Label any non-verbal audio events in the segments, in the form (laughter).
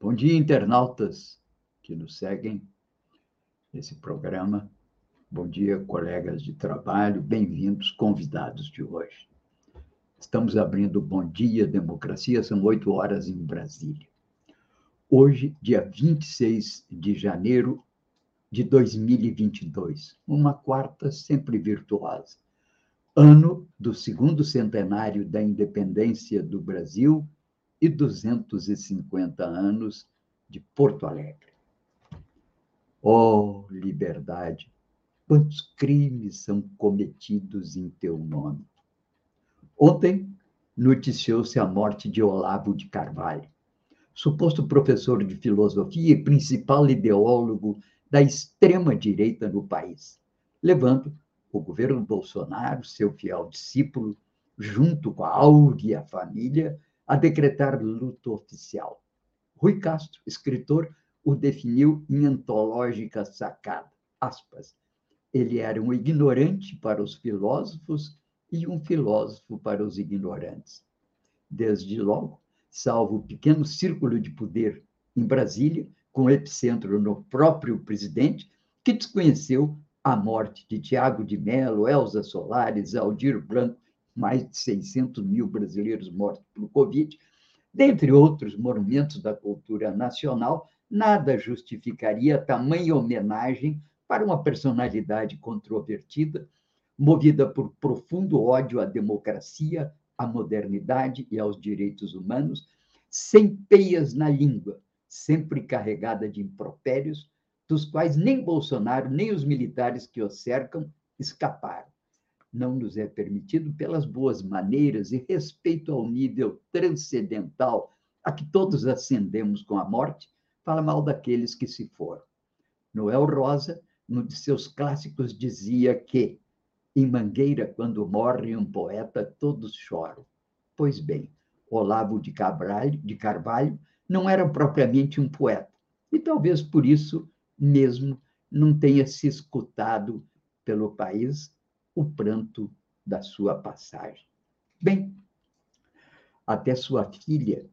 Bom dia, internautas que nos seguem nesse programa. Bom dia, colegas de trabalho, bem-vindos, convidados de hoje. Estamos abrindo Bom Dia Democracia, são oito horas em Brasília. Hoje, dia 26 de janeiro de 2022, uma quarta sempre virtuosa, ano do segundo centenário da independência do Brasil e 250 anos de Porto Alegre. Oh, liberdade, quantos crimes são cometidos em teu nome. Ontem noticiou-se a morte de Olavo de Carvalho, suposto professor de filosofia e principal ideólogo da extrema-direita no país, levando o governo Bolsonaro, seu fiel discípulo, junto com a áurea família, a decretar luto oficial. Rui Castro, escritor, o definiu em antológica sacada. Aspas. Ele era um ignorante para os filósofos e um filósofo para os ignorantes. Desde logo, salvo o pequeno círculo de poder em Brasília, com epicentro no próprio presidente, que desconheceu a morte de Tiago de Mello, Elza Soares, Aldir Blanco mais de 600 mil brasileiros mortos por Covid, dentre outros monumentos da cultura nacional, nada justificaria tamanha homenagem para uma personalidade controvertida, movida por profundo ódio à democracia, à modernidade e aos direitos humanos, sem peias na língua, sempre carregada de impropérios, dos quais nem Bolsonaro, nem os militares que o cercam escaparam não nos é permitido, pelas boas maneiras e respeito ao nível transcendental a que todos ascendemos com a morte, fala mal daqueles que se foram. Noel Rosa, num de seus clássicos, dizia que em Mangueira, quando morre um poeta, todos choram. Pois bem, Olavo de de Carvalho não era propriamente um poeta, e talvez por isso mesmo não tenha se escutado pelo país o pranto da sua passagem. Bem, até sua filha,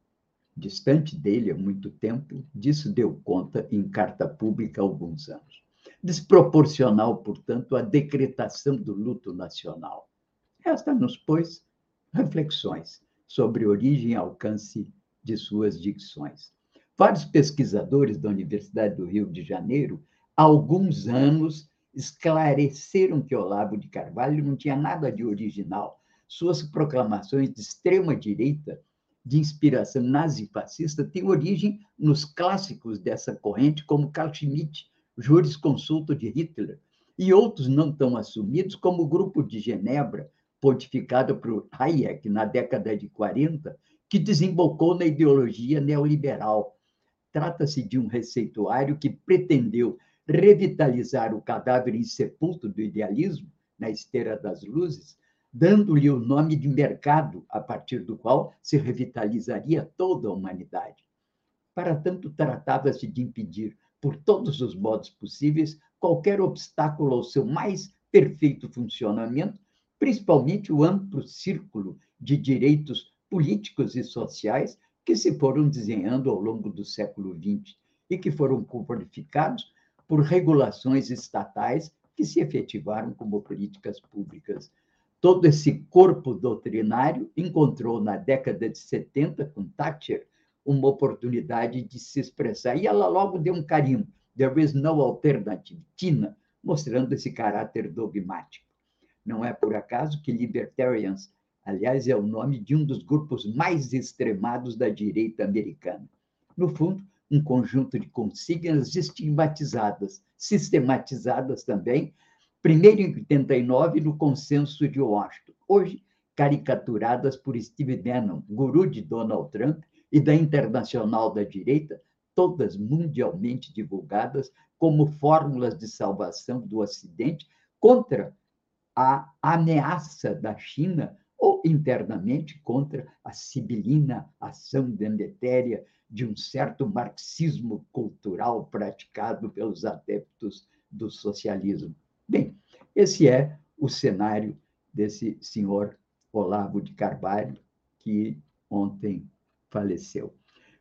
distante dele há muito tempo, disso deu conta em carta pública há alguns anos. Desproporcional, portanto, à decretação do luto nacional. Resta-nos, pois, reflexões sobre origem e alcance de suas dicções. Vários pesquisadores da Universidade do Rio de Janeiro, há alguns anos, esclareceram que Olavo de Carvalho não tinha nada de original. Suas proclamações de extrema-direita, de inspiração nazifascista, têm origem nos clássicos dessa corrente, como Carl Schmitt, jurisconsulto de Hitler, e outros não tão assumidos, como o Grupo de Genebra, pontificado por Hayek na década de 40, que desembocou na ideologia neoliberal. Trata-se de um receituário que pretendeu revitalizar o cadáver insepulto do idealismo, na esteira das luzes, dando-lhe o nome de mercado, a partir do qual se revitalizaria toda a humanidade. Para tanto, tratava-se de impedir, por todos os modos possíveis, qualquer obstáculo ao seu mais perfeito funcionamento, principalmente o amplo círculo de direitos políticos e sociais que se foram desenhando ao longo do século XX e que foram qualificados por regulações estatais que se efetivaram como políticas públicas. Todo esse corpo doutrinário encontrou na década de 70, com Thatcher, uma oportunidade de se expressar. E ela logo deu um carimbo, there is no alternative, Tina, mostrando esse caráter dogmático. Não é por acaso que libertarians, aliás, é o nome de um dos grupos mais extremados da direita americana. No fundo, um conjunto de consignas estigmatizadas, sistematizadas também, primeiro em 89 no Consenso de Washington, hoje caricaturadas por Steve Bannon, guru de Donald Trump e da Internacional da Direita, todas mundialmente divulgadas como fórmulas de salvação do Ocidente contra a ameaça da China ou internamente contra a sibilina ação deletéria de um certo marxismo cultural praticado pelos adeptos do socialismo. Bem, esse é o cenário desse senhor Olavo de Carvalho, que ontem faleceu.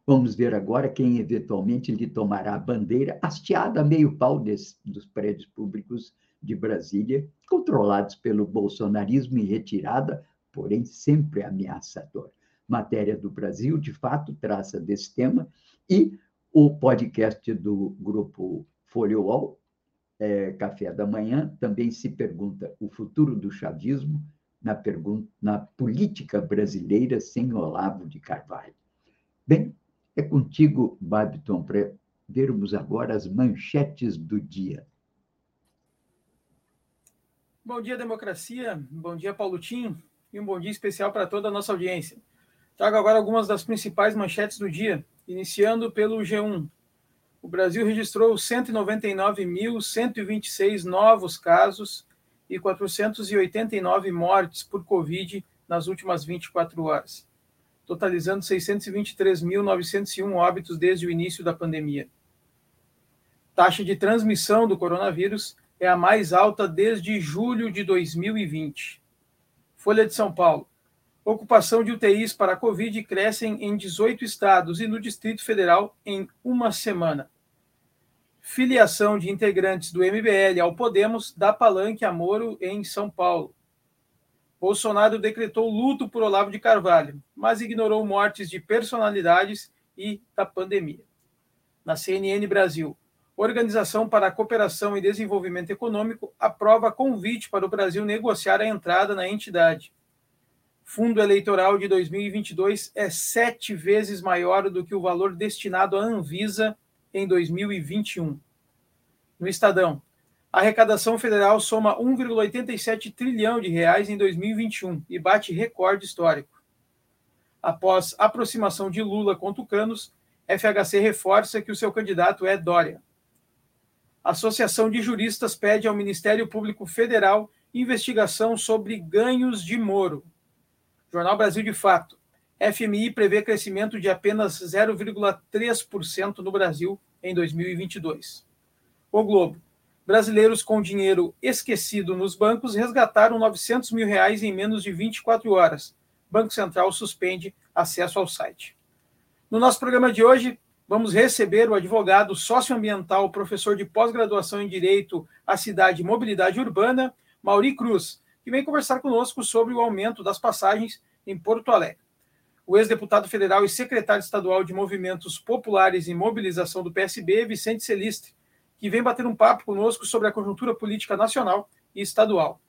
Vamos ver agora quem eventualmente lhe tomará a bandeira hasteada a meio pau desse, dos prédios públicos de Brasília, controlados pelo bolsonarismo em retirada, porém sempre ameaçador. Matéria do Brasil, de fato, traça desse tema, e o podcast do grupo Folha UOL, é, Café da Manhã, também se pergunta o futuro do chavismo na, na política brasileira sem Olavo de Carvalho. Bem, é contigo, Babiton, para vermos agora as manchetes do dia. Bom dia, democracia. Bom dia, Paulo Tim. E um bom dia especial para toda a nossa audiência. Trago agora algumas das principais manchetes do dia, iniciando pelo G1. O Brasil registrou 199.126 novos casos e 489 mortes por Covid nas últimas 24 horas, totalizando 623.901 óbitos desde o início da pandemia. Taxa de transmissão do coronavírus é a mais alta desde julho de 2020. Folha de São Paulo. Ocupação de UTIs para a Covid crescem em 18 estados e no Distrito Federal em uma semana. Filiação de integrantes do MBL ao Podemos dá palanque a Moro em São Paulo. Bolsonaro decretou luto por Olavo de Carvalho, mas ignorou mortes de personalidades e da pandemia. Na CNN Brasil, Organização para a Cooperação e Desenvolvimento Econômico aprova convite para o Brasil negociar a entrada na entidade. Fundo eleitoral de 2022 é sete vezes maior do que o valor destinado à Anvisa em 2021. No Estadão, a arrecadação federal soma 1,87 trilhão de reais em 2021 e bate recorde histórico. Após aproximação de Lula com tucanos, FHC reforça que o seu candidato é Dória. A Associação de Juristas pede ao Ministério Público Federal investigação sobre ganhos de Moro. Jornal Brasil de Fato. FMI prevê crescimento de apenas 0,3% no Brasil em 2022. O Globo. Brasileiros com dinheiro esquecido nos bancos resgataram 900 mil reais em menos de 24 horas. Banco Central suspende acesso ao site. No nosso programa de hoje, vamos receber o advogado socioambiental, professor de pós-graduação em Direito à Cidade e Mobilidade Urbana, Mauri Cruz, que vem conversar conosco sobre o aumento das passagens em Porto Alegre o ex-deputado federal e secretário estadual de Movimentos Populares e Mobilização do PSB, Vicente Celistre, que vem bater um papo conosco sobre a conjuntura política nacional e estadual.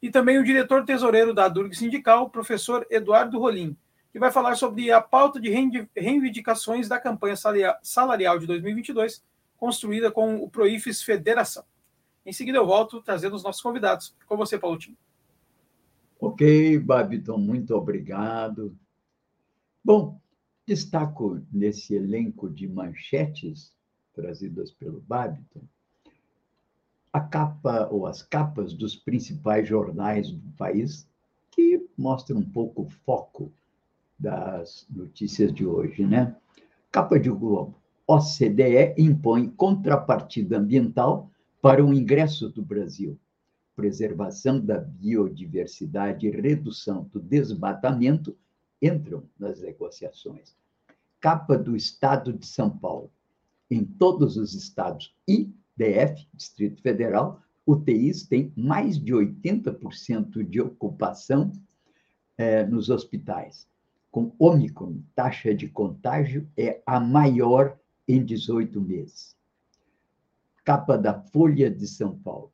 E também o diretor tesoureiro da Durg Sindical, professor Eduardo Rolim, que vai falar sobre a pauta de reivindicações da campanha salarial de 2022, construída com o Proifes Federação. Em seguida eu volto trazendo os nossos convidados. Com você, Paulo Tim. Ok, Babiton, muito obrigado. Bom, destaco nesse elenco de manchetes trazidas pelo Babiton a capa ou as capas dos principais jornais do país que mostram um pouco o foco das notícias de hoje, né? Capa de Globo. OCDE impõe contrapartida ambiental para o ingresso do Brasil. Preservação da biodiversidade e redução do desmatamento entram nas negociações. Capa do Estado de São Paulo. Em todos os estados e DF, Distrito Federal, UTIs têm mais de 80% de ocupação é, nos hospitais. Com Omicron, taxa de contágio é a maior em 18 meses. Capa da Folha de São Paulo.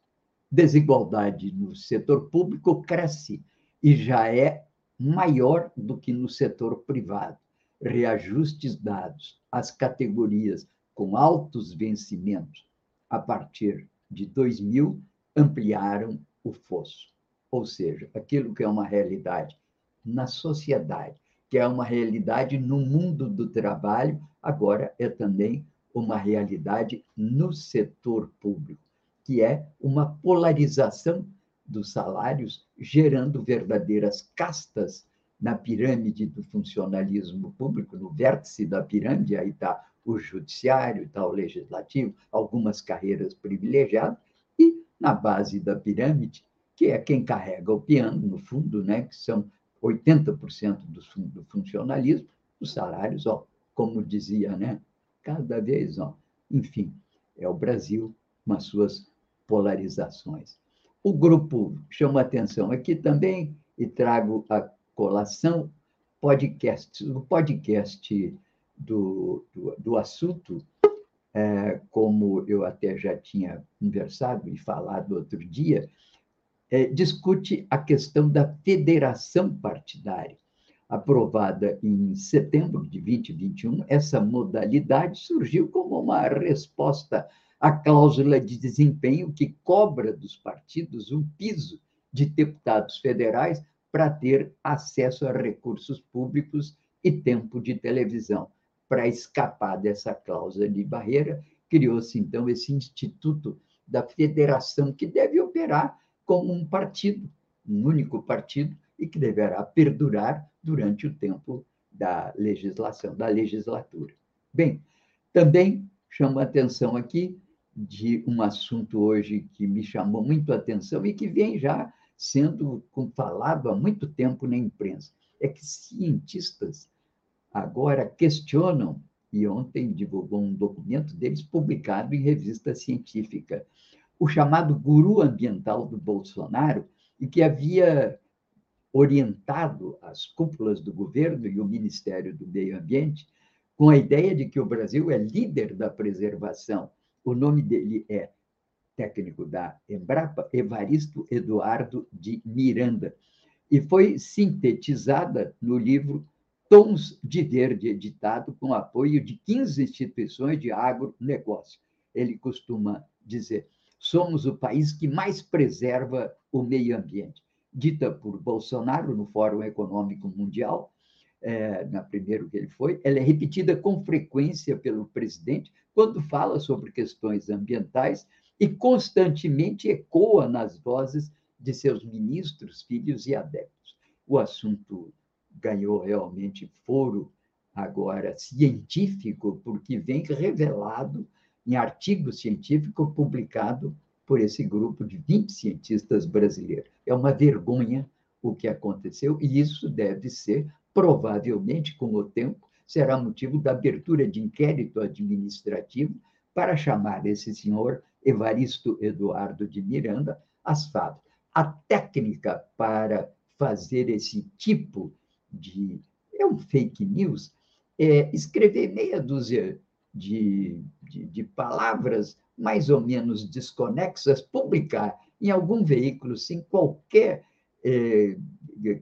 Desigualdade no setor público cresce e já é maior do que no setor privado. Reajustes dados às categorias com altos vencimentos a partir de 2000 ampliaram o fosso. Ou seja, aquilo que é uma realidade na sociedade, que é uma realidade no mundo do trabalho, agora é também uma realidade no setor público, que é uma polarização dos salários, gerando verdadeiras castas na pirâmide do funcionalismo público, no vértice da pirâmide, aí está o judiciário, está o legislativo, algumas carreiras privilegiadas, e na base da pirâmide, que é quem carrega o piano, no fundo, né, que são 80% do, do funcionalismo, os salários, ó, como dizia, né, cada vez, ó, enfim, é o Brasil com as suas polarizações. O grupo chama atenção aqui também, e trago a colação, podcast. O podcast do, do, do assunto, é, como eu até já tinha conversado e falado outro dia, é, discute a questão da federação partidária. Aprovada em setembro de 2021, essa modalidade surgiu como uma resposta à cláusula de desempenho que cobra dos partidos um piso de deputados federais para ter acesso a recursos públicos e tempo de televisão. Para escapar dessa cláusula de barreira, criou-se então esse Instituto da Federação, que deve operar como um partido, um único partido, e que deverá perdurar durante o tempo da legislação, da legislatura. Bem, também chamo a atenção aqui de um assunto hoje que me chamou muito a atenção e que vem já sendo falado há muito tempo na imprensa. É que cientistas agora questionam, e ontem divulgou um documento deles publicado em revista científica, o chamado guru ambiental do Bolsonaro, e que havia orientado as cúpulas do governo e o Ministério do Meio Ambiente com a ideia de que o Brasil é líder da preservação. O nome dele é técnico da Embrapa, Evaristo Eduardo de Miranda, e foi sintetizada no livro Tons de Verde, editado com apoio de 15 instituições de agronegócio. Ele costuma dizer: somos o país que mais preserva o meio ambiente. Dita por Bolsonaro no Fórum Econômico Mundial, é, na primeiro que ele foi, ela é repetida com frequência pelo presidente quando fala sobre questões ambientais e constantemente ecoa nas vozes de seus ministros, filhos e adeptos. O assunto ganhou realmente foro agora científico, porque vem revelado em artigo científico publicado por esse grupo de 20 cientistas brasileiros. É uma vergonha o que aconteceu, e isso deve ser, provavelmente, com o tempo, será motivo da abertura de inquérito administrativo para chamar esse senhor Evaristo Eduardo de Miranda as fatos. A técnica para fazer esse tipo de é um fake news é escrever meia dúzia de, de, de palavras mais ou menos desconexas, publicar em algum veículo sem qualquer é,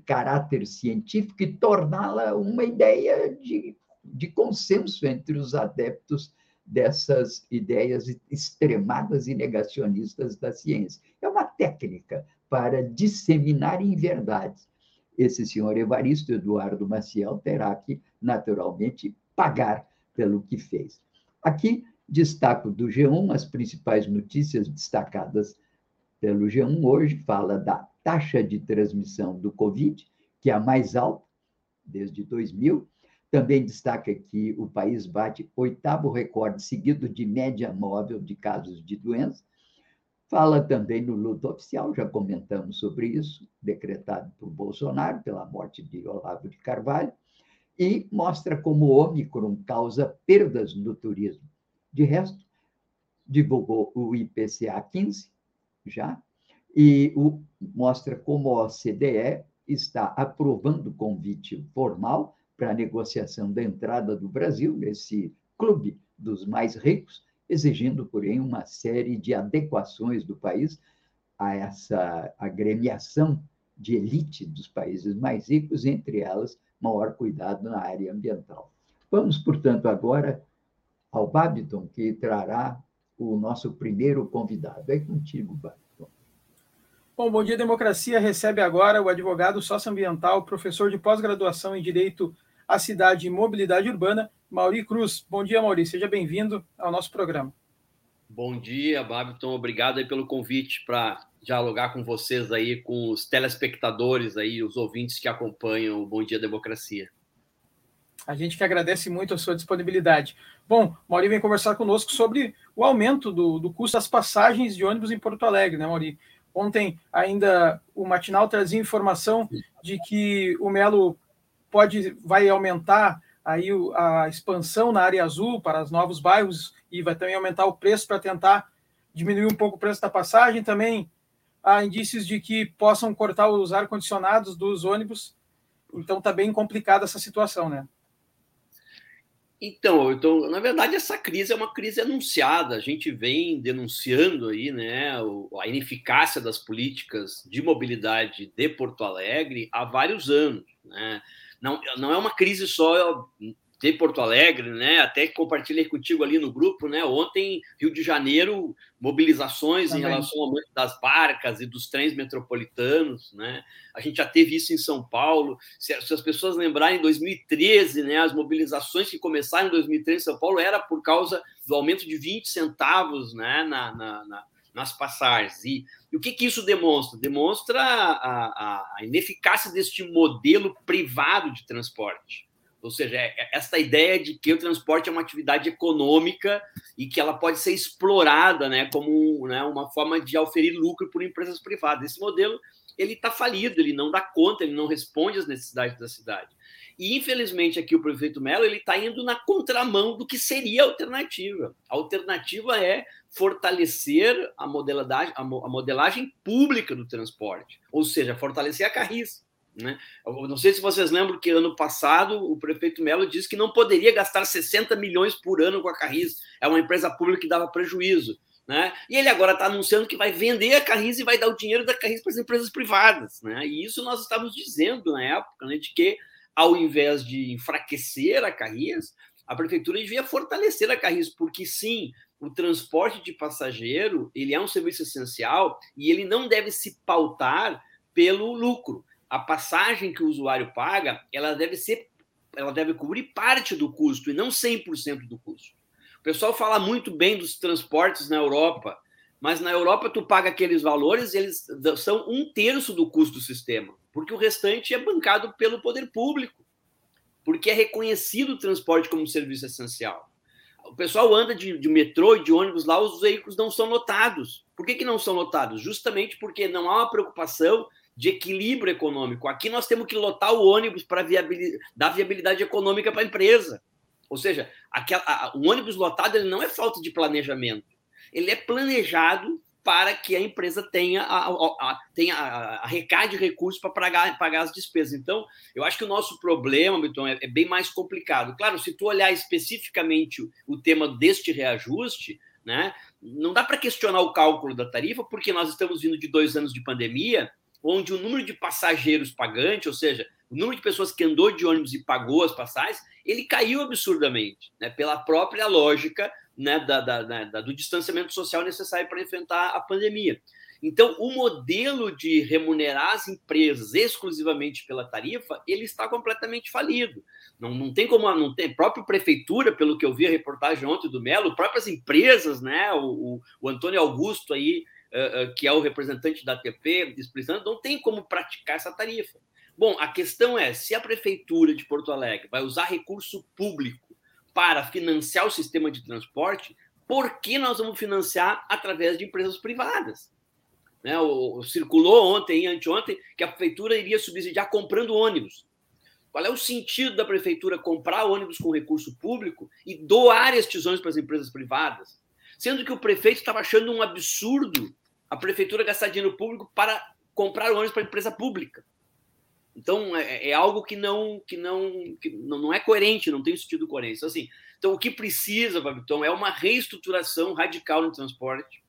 caráter científico e torná-la uma ideia de, de consenso entre os adeptos dessas ideias extremadas e negacionistas da ciência. É uma técnica para disseminar inverdades. Esse senhor Evaristo Eduardo Maciel terá que, naturalmente, pagar pelo que fez. Aqui destaco do G1 as principais notícias destacadas pelo G1 hoje, fala da taxa de transmissão do Covid, que é a mais alta desde 2000, também destaca que o país bate oitavo recorde seguido de média móvel de casos de doença. Fala também no luto oficial, já comentamos sobre isso, decretado por Bolsonaro pela morte de Olavo de Carvalho, e mostra como o Ômicron causa perdas no turismo. De resto, divulgou o IPCA 15 já, e o, mostra como a OCDE está aprovando o convite formal para a negociação da entrada do Brasil nesse clube dos mais ricos, exigindo, porém, uma série de adequações do país a essa agremiação de elite dos países mais ricos, entre elas, maior cuidado na área ambiental. Vamos, portanto, agora ao Babiton, que trará o nosso primeiro convidado. É contigo, Babiton. Bom, Bom Dia Democracia recebe agora o advogado socioambiental, professor de pós-graduação em Direito a cidade e mobilidade urbana, Mauri Cruz. Bom dia, Mauri. Seja bem-vindo ao nosso programa. Bom dia, Babiton. Obrigado aí pelo convite para dialogar com vocês aí, com os telespectadores aí, os ouvintes que acompanham o Bom Dia Democracia. A gente que agradece muito a sua disponibilidade. Bom, Mauri vem conversar conosco sobre o aumento do, do custo das passagens de ônibus em Porto Alegre, né, Mauri? Ontem ainda o Matinal trazia informação de que o Melo pode vai aumentar aí a expansão na área azul para os novos bairros e vai também aumentar o preço para tentar diminuir um pouco o preço da passagem. Também há indícios de que possam cortar os ar-condicionados dos ônibus. Então está bem complicada essa situação, né? Então, então, na verdade, essa crise é uma crise anunciada. A gente vem denunciando aí, né, a ineficácia das políticas de mobilidade de Porto Alegre há vários anos, né? Não, não é uma crise só de Porto Alegre, né? Até que compartilhei contigo ali no grupo, né? Ontem, Rio de Janeiro, mobilizações Também. em relação ao aumento das barcas e dos trens metropolitanos, né? A gente já teve isso em São Paulo. Se, se as pessoas lembrarem, em 2013, né? As mobilizações que começaram em 2013 em São Paulo era por causa do aumento de 20 centavos, né? Na, na, na nas passagens. E, e, o que, que isso demonstra? Demonstra a, a, a ineficácia deste modelo privado de transporte. Ou seja, é, é essa ideia de que o transporte é uma atividade econômica e que ela pode ser explorada né, como né, uma forma de oferir lucro por empresas privadas. Esse modelo ele está falido, ele não dá conta, ele não responde às necessidades da cidade. E, infelizmente, aqui o prefeito Mello ele está indo na contramão do que seria a alternativa. A alternativa é fortalecer a modelagem, a modelagem pública do transporte, ou seja, fortalecer a Carris. Né? Eu não sei se vocês lembram que ano passado o prefeito Melo disse que não poderia gastar 60 milhões por ano com a Carris, é uma empresa pública que dava prejuízo. Né? E ele agora está anunciando que vai vender a Carris e vai dar o dinheiro da Carris para as empresas privadas. Né? E isso nós estávamos dizendo na época, né, de que ao invés de enfraquecer a Carris, a prefeitura devia fortalecer a Carris, porque sim, o transporte de passageiro ele é um serviço essencial e ele não deve se pautar pelo lucro a passagem que o usuário paga, ela deve ser, ela deve cobrir parte do custo e não 100% do custo. O pessoal fala muito bem dos transportes na Europa, mas na Europa tu paga aqueles valores, eles são um terço do custo do sistema, porque o restante é bancado pelo poder público, porque é reconhecido o transporte como serviço essencial. O pessoal anda de, de metrô e de ônibus lá, os veículos não são lotados. Por que, que não são lotados? Justamente porque não há uma preocupação de equilíbrio econômico. Aqui nós temos que lotar o ônibus para viabilidade, dar viabilidade econômica para a empresa. Ou seja, aquela, a, o ônibus lotado ele não é falta de planejamento. Ele é planejado para que a empresa tenha, a, a, tenha arrecade recursos para pagar, pagar as despesas. Então, eu acho que o nosso problema, Milton, é, é bem mais complicado. Claro, se tu olhar especificamente o, o tema deste reajuste, né, não dá para questionar o cálculo da tarifa, porque nós estamos vindo de dois anos de pandemia onde o número de passageiros pagantes, ou seja, o número de pessoas que andou de ônibus e pagou as passagens, ele caiu absurdamente, né, pela própria lógica né, da, da, da, do distanciamento social necessário para enfrentar a pandemia. Então, o modelo de remunerar as empresas exclusivamente pela tarifa, ele está completamente falido. Não, não tem como, não tem, própria prefeitura, pelo que eu vi a reportagem ontem do Melo, próprias empresas, né, o, o, o Antônio Augusto aí, que é o representante da ATP, explicando, não tem como praticar essa tarifa. Bom, a questão é: se a Prefeitura de Porto Alegre vai usar recurso público para financiar o sistema de transporte, por que nós vamos financiar através de empresas privadas? Né, o, circulou ontem e anteontem que a prefeitura iria subsidiar comprando ônibus. Qual é o sentido da prefeitura comprar ônibus com recurso público e doar estes ônibus para as empresas privadas? Sendo que o prefeito estava achando um absurdo a prefeitura gastar dinheiro público para comprar ônibus para empresa pública. Então é, é, algo que não que não que não é coerente, não tem sentido coerente. Então, assim, então o que precisa, Babiton, é uma reestruturação radical no transporte.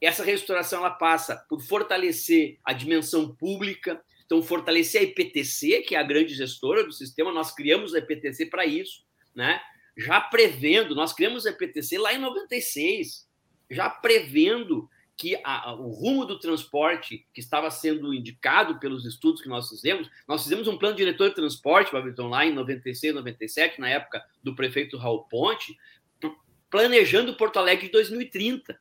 Essa reestruturação ela passa por fortalecer a dimensão pública, então fortalecer a IPTC, que é a grande gestora do sistema. Nós criamos a IPTC para isso, né? Já prevendo, nós criamos a IPTC lá em 96, já prevendo que a, o rumo do transporte que estava sendo indicado pelos estudos que nós fizemos, nós fizemos um plano diretor de transporte, Babilton, lá em 96, 97, na época do prefeito Raul Ponte, planejando Porto Alegre de 2030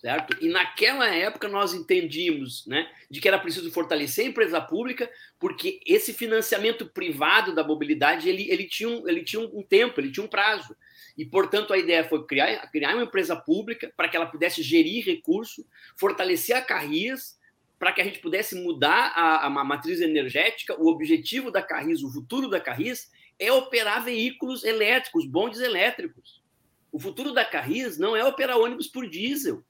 certo? E naquela época nós entendíamos, né, de que era preciso fortalecer a empresa pública, porque esse financiamento privado da mobilidade ele, ele tinha, um, ele tinha um tempo, ele tinha um prazo. E, portanto, a ideia foi criar, criar uma empresa pública para que ela pudesse gerir recurso, fortalecer a Carris, para que a gente pudesse mudar a, a matriz energética. O objetivo da Carris, o futuro da Carris, é operar veículos elétricos, bondes elétricos. O futuro da Carris não é operar ônibus por diesel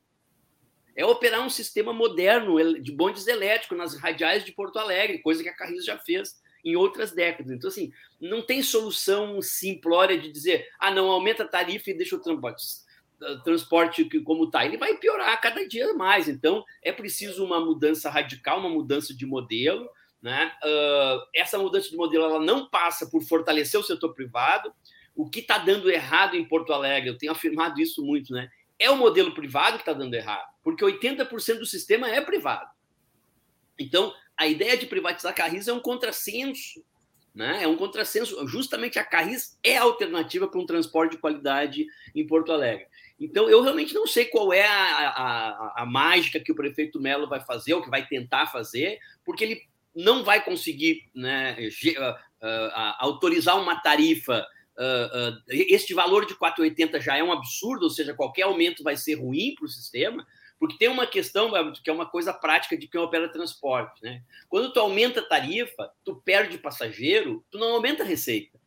é operar um sistema moderno de bondes elétricos nas radiais de Porto Alegre, coisa que a Carris já fez em outras décadas. Então, assim, não tem solução simplória de dizer, ah, não, aumenta a tarifa e deixa o transporte, transporte como está. Ele vai piorar cada dia mais. Então, é preciso uma mudança radical, uma mudança de modelo. Né? Uh, essa mudança de modelo ela não passa por fortalecer o setor privado. O que está dando errado em Porto Alegre, eu tenho afirmado isso muito, né? É o modelo privado que está dando errado, porque 80% do sistema é privado. Então, a ideia de privatizar a Carris é um contrassenso, né? É um contrassenso. Justamente a Carris é a alternativa para um transporte de qualidade em Porto Alegre. Então, eu realmente não sei qual é a, a, a mágica que o prefeito Melo vai fazer, ou que vai tentar fazer, porque ele não vai conseguir né, uh, uh, autorizar uma tarifa uh, uh, este valor de 4,80 já é um absurdo, ou seja, qualquer aumento vai ser ruim para o sistema, porque tem uma questão que é uma coisa prática de quem opera transporte. Né? Quando tu aumenta a tarifa, tu perde passageiro, tu não aumenta a receita.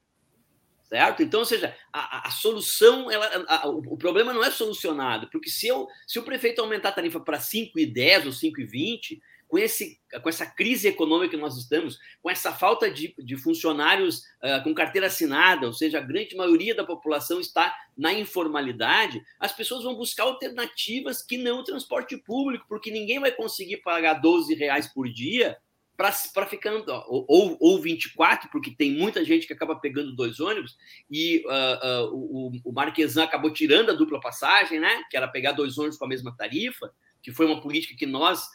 Certo? Então, ou seja, a, a solução, ela, a, o, o, problema não é solucionado, porque se, eu, se o prefeito aumentar a tarifa para 5,10 ou 5,20, com, esse, com essa crise econômica que nós estamos, com essa falta de, de funcionários uh, com carteira assinada, ou seja, a grande maioria da população está na informalidade, as pessoas vão buscar alternativas que não o transporte público, porque ninguém vai conseguir pagar 12 reais por dia para ficar ou, ou 24, porque tem muita gente que acaba pegando dois ônibus, e uh, uh, o, o Marquesan acabou tirando a dupla passagem, né? Que era pegar dois ônibus com a mesma tarifa, que foi uma política que nós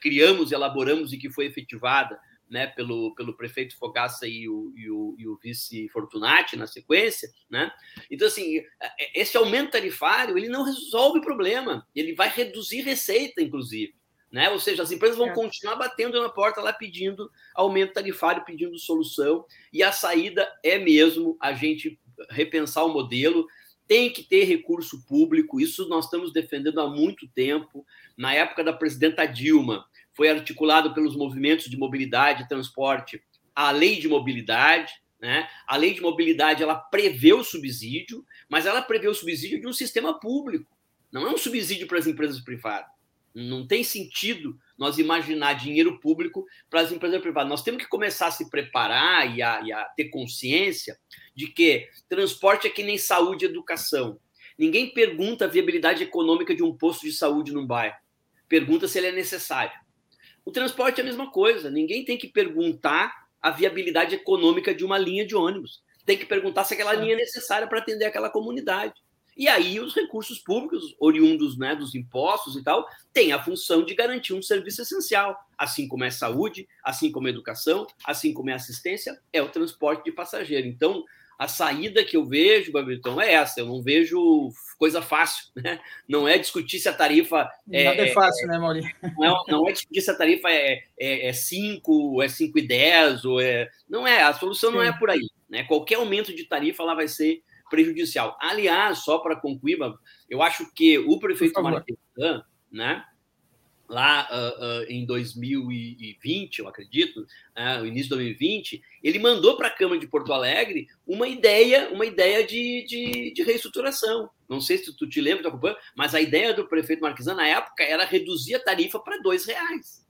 criamos, elaboramos e que foi efetivada né, pelo, pelo prefeito Fogaça e o, e o, e o, vice Fortunati na sequência, né? Então, assim, é, esse aumento tarifário, ele não resolve o problema, ele vai reduzir receita, inclusive, né? Ou seja, as empresas vão é. continuar batendo na porta lá pedindo aumento tarifário, pedindo solução, e a saída é mesmo a gente repensar o modelo, tem que ter recurso público, isso nós estamos defendendo há muito tempo. Na época da presidenta Dilma, foi articulado pelos movimentos de mobilidade e transporte a lei de mobilidade. Né? A lei de mobilidade ela prevê o subsídio, mas ela prevê o subsídio de um sistema público, não é um subsídio para as empresas privadas. Não tem sentido nós imaginar dinheiro público para as empresas privadas. Nós temos que começar a se preparar e a, e a ter consciência de que transporte é que nem saúde e educação. Ninguém pergunta a viabilidade econômica de um posto de saúde num bairro. Pergunta se ele é necessário. O transporte é a mesma coisa. Ninguém tem que perguntar a viabilidade econômica de uma linha de ônibus. Tem que perguntar se aquela linha é necessária para atender aquela comunidade. E aí os recursos públicos, oriundos né, dos impostos e tal, têm a função de garantir um serviço essencial, assim como é saúde, assim como é educação, assim como é assistência, é o transporte de passageiro. Então, a saída que eu vejo, Babilton, é essa. Eu não vejo coisa fácil, (laughs) né? Não é discutir se a tarifa. É, Nada é, é fácil, é, né, Maurício? (laughs) Não é, não é discutir se a tarifa é, é, é 5, é 5 e 10, ou é. Não é, a solução Sim. não é por aí. Né? Qualquer aumento de tarifa lá vai ser prejudicial. Aliás, só para concluir, eu acho que o prefeito Marquesan, né? Lá uh, uh, em 2020, eu acredito, uh, início de 2020, ele mandou para a Câmara de Porto Alegre uma ideia, uma ideia de, de, de reestruturação. Não sei se tu te lembra, tu mas a ideia do prefeito Marquesan na época era reduzir a tarifa para dois reais,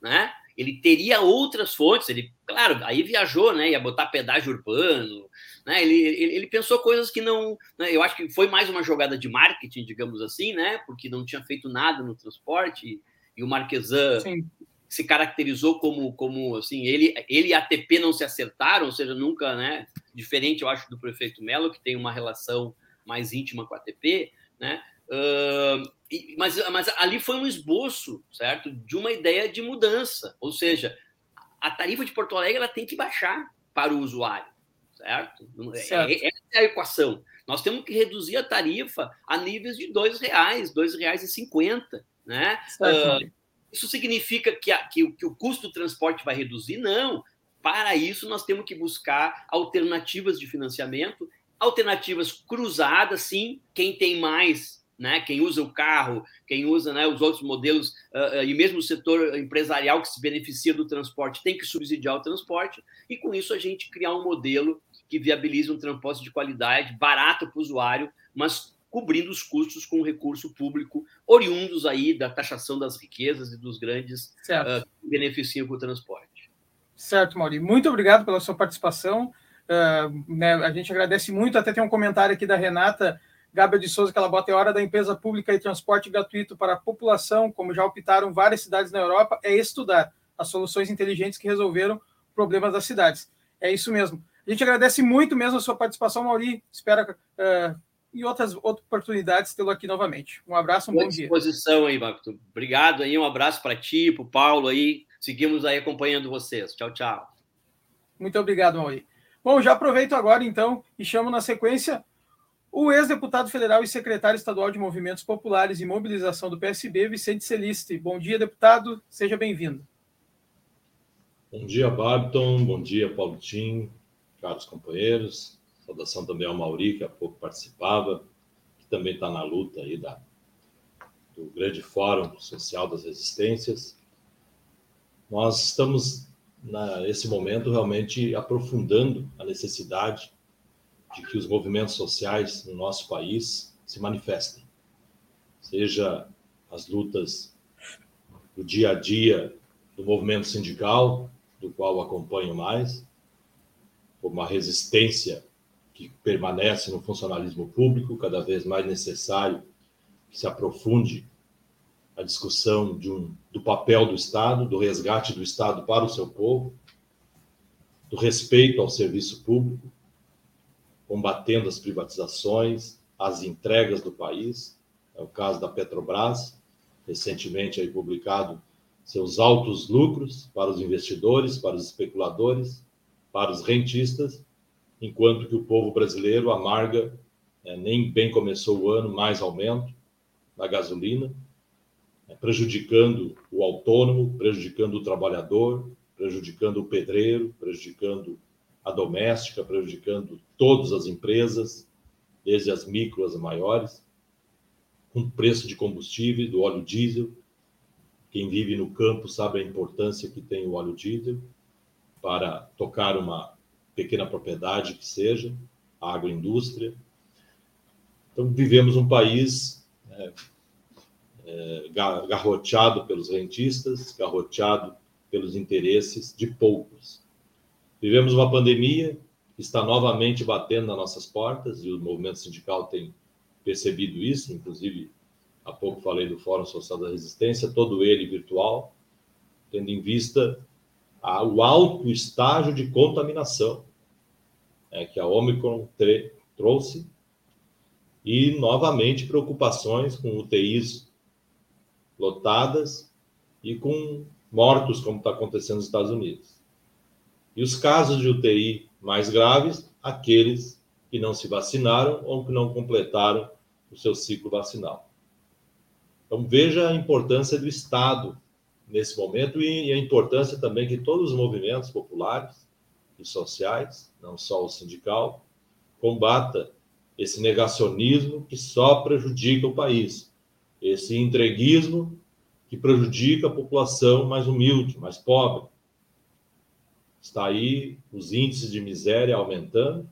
né? Ele teria outras fontes, ele, claro, aí viajou, né? Ia botar pedágio urbano, né? Ele, ele, ele pensou coisas que não, né? eu acho que foi mais uma jogada de marketing, digamos assim, né? Porque não tinha feito nada no transporte e o Marquesan Sim. se caracterizou como, como assim, ele, ele e a ATP não se acertaram, ou seja, nunca, né? Diferente, eu acho, do prefeito Melo, que tem uma relação mais íntima com a ATP, né? Uh, mas, mas ali foi um esboço, certo, de uma ideia de mudança, ou seja, a tarifa de Porto Alegre ela tem que baixar para o usuário, certo? É, certo. É, essa é a equação. Nós temos que reduzir a tarifa a níveis de dois reais, dois reais e cinquenta, né? Uh, isso significa que, a, que, que o custo do transporte vai reduzir? Não. Para isso, nós temos que buscar alternativas de financiamento, alternativas cruzadas, sim. Quem tem mais né? Quem usa o carro, quem usa né, os outros modelos, uh, uh, e mesmo o setor empresarial que se beneficia do transporte tem que subsidiar o transporte, e com isso a gente criar um modelo que viabilize um transporte de qualidade, barato para o usuário, mas cobrindo os custos com recurso público oriundos aí da taxação das riquezas e dos grandes uh, que beneficiam com o transporte. Certo, Mauri. Muito obrigado pela sua participação. Uh, né, a gente agradece muito. Até tem um comentário aqui da Renata Gabriel de Souza, que ela bota é hora da empresa pública e transporte gratuito para a população, como já optaram várias cidades na Europa, é estudar as soluções inteligentes que resolveram problemas das cidades. É isso mesmo. A gente agradece muito mesmo a sua participação, Mauri. Espera uh, e outras, outras oportunidades tê-lo aqui novamente. Um abraço, um Boa bom dia. disposição aí, Marco. Obrigado aí, um abraço para ti, para o Paulo aí. Seguimos aí acompanhando vocês. Tchau, tchau. Muito obrigado, Mauri. Bom, já aproveito agora então e chamo na sequência o ex-deputado federal e secretário estadual de Movimentos Populares e Mobilização do PSB, Vicente Celiste. Bom dia, deputado. Seja bem-vindo. Bom dia, Barton. Bom dia, Paulo Tim, caros companheiros. Saudação também ao Mauri, que há pouco participava, que também está na luta aí da, do grande Fórum Social das Resistências. Nós estamos, nesse momento, realmente aprofundando a necessidade de que os movimentos sociais no nosso país se manifestem, seja as lutas do dia a dia do movimento sindical, do qual acompanho mais, uma resistência que permanece no funcionalismo público, cada vez mais necessário que se aprofunde a discussão um, do papel do Estado, do resgate do Estado para o seu povo, do respeito ao serviço público, combatendo as privatizações, as entregas do país. É o caso da Petrobras, recentemente aí publicado seus altos lucros para os investidores, para os especuladores, para os rentistas, enquanto que o povo brasileiro amarga, é, nem bem começou o ano, mais aumento da gasolina, é, prejudicando o autônomo, prejudicando o trabalhador, prejudicando o pedreiro, prejudicando a doméstica, prejudicando todas as empresas, desde as micro às maiores, com preço de combustível, do óleo diesel. Quem vive no campo sabe a importância que tem o óleo diesel para tocar uma pequena propriedade que seja, a agroindústria. Então, vivemos um país é, é, garroteado pelos rentistas, garroteado pelos interesses de poucos. Vivemos uma pandemia que está novamente batendo nas nossas portas e o movimento sindical tem percebido isso, inclusive há pouco falei do Fórum Social da Resistência, todo ele virtual, tendo em vista o alto estágio de contaminação é, que a Omicron trouxe e novamente preocupações com UTIs lotadas e com mortos, como está acontecendo nos Estados Unidos. E os casos de UTI mais graves, aqueles que não se vacinaram ou que não completaram o seu ciclo vacinal. Então, veja a importância do Estado nesse momento e a importância também que todos os movimentos populares e sociais, não só o sindical, combata esse negacionismo que só prejudica o país, esse entreguismo que prejudica a população mais humilde, mais pobre, Está aí os índices de miséria aumentando,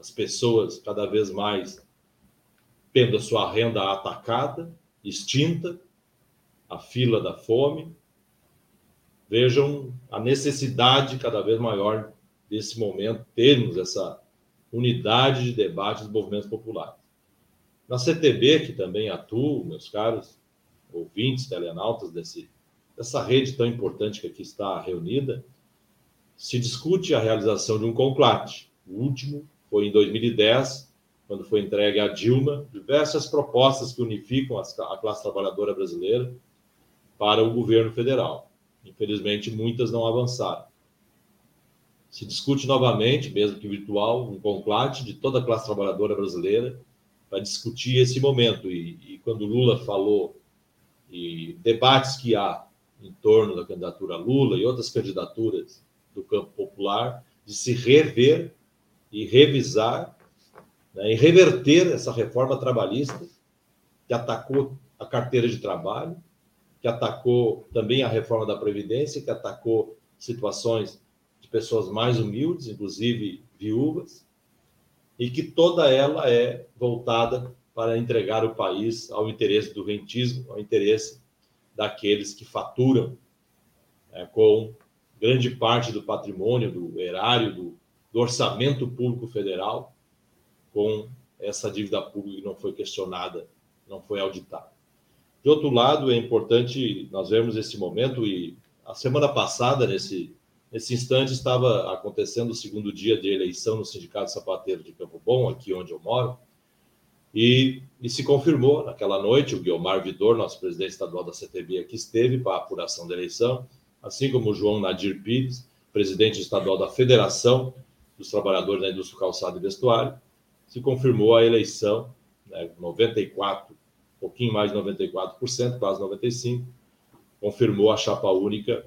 as pessoas cada vez mais tendo a sua renda atacada, extinta, a fila da fome. Vejam a necessidade cada vez maior desse momento termos essa unidade de debate dos movimentos populares. Na CTB, que também atuo, meus caros ouvintes, telenautas desse, dessa rede tão importante que aqui está reunida, se discute a realização de um conclave. O último foi em 2010, quando foi entregue a Dilma, diversas propostas que unificam a classe trabalhadora brasileira para o governo federal. Infelizmente, muitas não avançaram. Se discute novamente, mesmo que virtual, um conclave de toda a classe trabalhadora brasileira para discutir esse momento. E, e quando Lula falou e debates que há em torno da candidatura Lula e outras candidaturas do campo popular, de se rever e revisar né, e reverter essa reforma trabalhista que atacou a carteira de trabalho, que atacou também a reforma da Previdência, que atacou situações de pessoas mais humildes, inclusive viúvas, e que toda ela é voltada para entregar o país ao interesse do rentismo, ao interesse daqueles que faturam é, com grande parte do patrimônio, do erário, do, do orçamento público federal, com essa dívida pública que não foi questionada, não foi auditada. De outro lado, é importante nós vermos esse momento e a semana passada, nesse, nesse instante, estava acontecendo o segundo dia de eleição no Sindicato Sapateiro de Campo Bom, aqui onde eu moro, e, e se confirmou naquela noite, o Guilmar Vidor, nosso presidente estadual da CTB, aqui esteve para a apuração da eleição, assim como o João Nadir Pires, presidente estadual da Federação dos Trabalhadores da Indústria Calçada e Vestuário, se confirmou a eleição, né, 94 pouquinho mais de 94%, quase 95%, confirmou a chapa única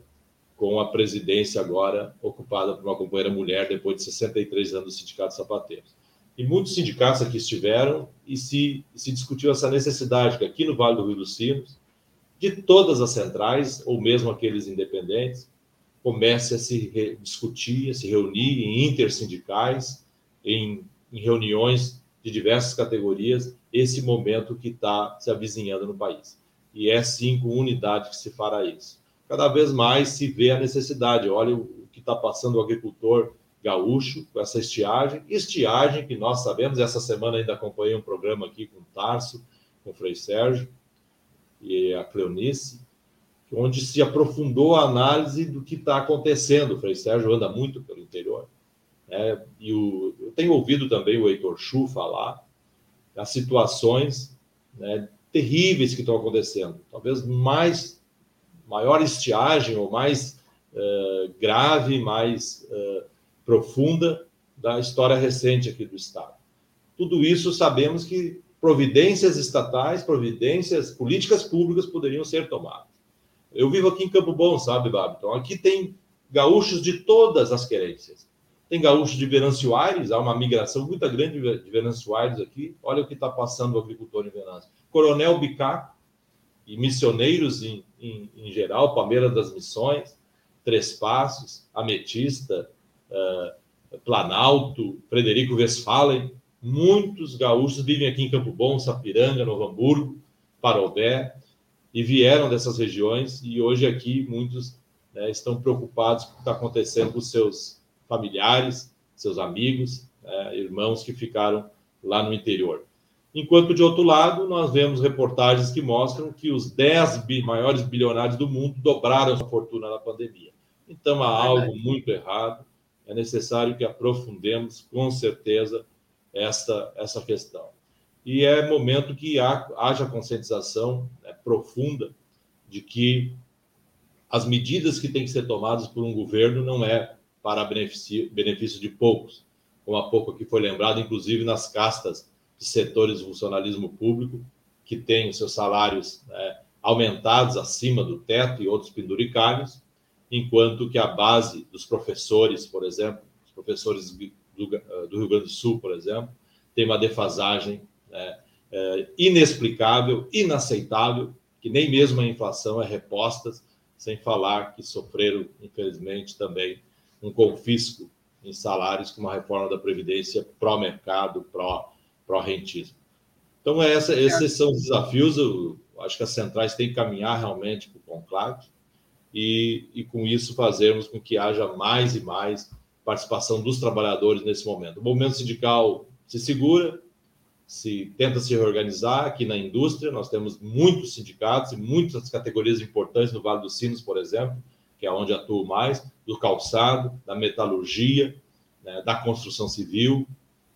com a presidência agora ocupada por uma companheira mulher depois de 63 anos do Sindicato Sapateiros. E muitos sindicatos aqui estiveram e se, se discutiu essa necessidade que aqui no Vale do Rio dos Sinos, de todas as centrais, ou mesmo aqueles independentes, comece a se discutir, a se reunir em intersindicais, em, em reuniões de diversas categorias, esse momento que está se avizinhando no país. E é sim com unidade que se fará isso. Cada vez mais se vê a necessidade. Olha o que está passando o agricultor gaúcho com essa estiagem. Estiagem que nós sabemos, essa semana ainda acompanhei um programa aqui com o Tarso, com o Frei Sérgio e a Cleonice, onde se aprofundou a análise do que está acontecendo. O Frei Sérgio anda muito pelo interior. Né? E o, eu tenho ouvido também o Heitor Chu falar as situações né, terríveis que estão acontecendo. Talvez mais maior estiagem ou mais uh, grave, mais uh, profunda da história recente aqui do Estado. Tudo isso sabemos que providências estatais, providências, políticas públicas poderiam ser tomadas. Eu vivo aqui em Campo Bom, sabe, Babiton? Aqui tem gaúchos de todas as querências. Tem gaúchos de Venâncio Aires, há uma migração muito grande de Venâncio Aires aqui. Olha o que está passando o agricultor em Venâncio. Coronel Bicaco e missioneiros em, em, em geral, Palmeira das Missões, Três Passos, Ametista, uh, Planalto, Frederico Westphalen. Muitos gaúchos vivem aqui em Campo Bom, Sapiranga, Novo Hamburgo, Parobé, e vieram dessas regiões e hoje aqui muitos né, estão preocupados com o que está acontecendo com seus familiares, seus amigos, né, irmãos que ficaram lá no interior. Enquanto, de outro lado, nós vemos reportagens que mostram que os 10 bi maiores bilionários do mundo dobraram sua fortuna na pandemia. Então, há algo muito errado. É necessário que aprofundemos, com certeza, essa, essa questão. E é momento que haja conscientização né, profunda de que as medidas que têm que ser tomadas por um governo não é para benefício, benefício de poucos, como há pouco aqui foi lembrado, inclusive nas castas de setores do funcionalismo público, que têm os seus salários né, aumentados acima do teto e outros penduricários, enquanto que a base dos professores, por exemplo, os professores do, do Rio Grande do Sul, por exemplo, tem uma defasagem né, é, inexplicável, inaceitável, que nem mesmo a inflação é reposta, sem falar que sofreram, infelizmente, também um confisco em salários com uma reforma da Previdência pró-mercado, pró-rentismo. Então, essa, esses são os desafios. Eu acho que as centrais têm que caminhar realmente para o conclave e, e, com isso, fazermos com que haja mais e mais participação dos trabalhadores nesse momento. O movimento sindical se segura, se tenta se reorganizar aqui na indústria. Nós temos muitos sindicatos e muitas categorias importantes no Vale dos Sinos, por exemplo, que é onde atuo mais, do calçado, da metalurgia, né, da construção civil,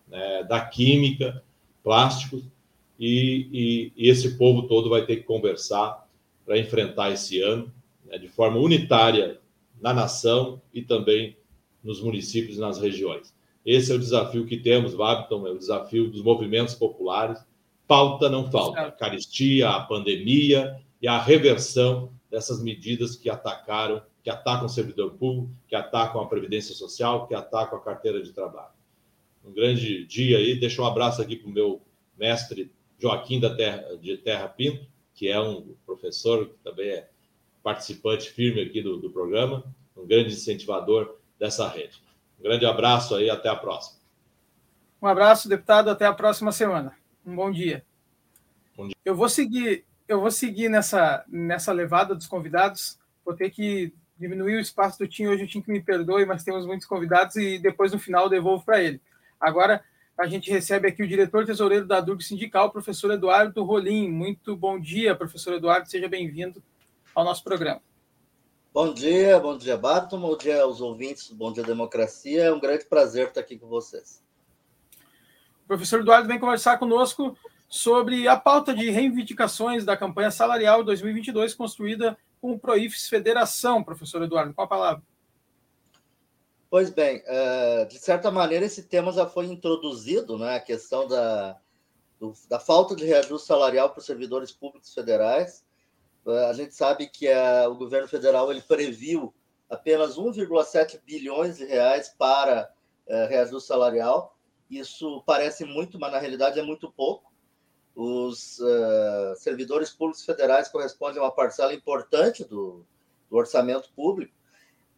né, da química, plásticos, e, e, e esse povo todo vai ter que conversar para enfrentar esse ano né, de forma unitária na nação e também nos municípios e nas regiões. Esse é o desafio que temos, Babton, é o desafio dos movimentos populares. Falta, não falta. A caristia, a pandemia e a reversão dessas medidas que atacaram, que atacam o servidor público, que atacam a Previdência Social, que atacam a carteira de trabalho. Um grande dia aí. Deixa um abraço aqui para o meu mestre Joaquim da Terra, de Terra Pinto, que é um professor que também é participante firme aqui do, do programa, um grande incentivador dessa rede. Um grande abraço aí, até a próxima. Um abraço, deputado, até a próxima semana. Um bom dia. Bom dia. Eu vou seguir, eu vou seguir nessa, nessa levada dos convidados. Vou ter que diminuir o espaço do Tim hoje, o Tim que me perdoe, mas temos muitos convidados e depois no final devolvo para ele. Agora a gente recebe aqui o diretor tesoureiro da Durg Sindical, professor Eduardo Rolim. Muito bom dia, professor Eduardo, seja bem-vindo ao nosso programa. Bom dia, bom dia, Barton, bom dia aos ouvintes, bom dia, democracia. É um grande prazer estar aqui com vocês. O professor Eduardo vem conversar conosco sobre a pauta de reivindicações da campanha salarial 2022 construída com o Proifes Federação, professor Eduardo. Com a palavra. Pois bem, é, de certa maneira esse tema já foi introduzido, né? A questão da, da falta de reajuste salarial para os servidores públicos federais. É, a gente sabe que a, o governo federal ele previu apenas 1,7 bilhões de reais para é, reajuste salarial. Isso parece muito, mas na realidade é muito pouco. Os uh, servidores públicos federais correspondem a uma parcela importante do, do orçamento público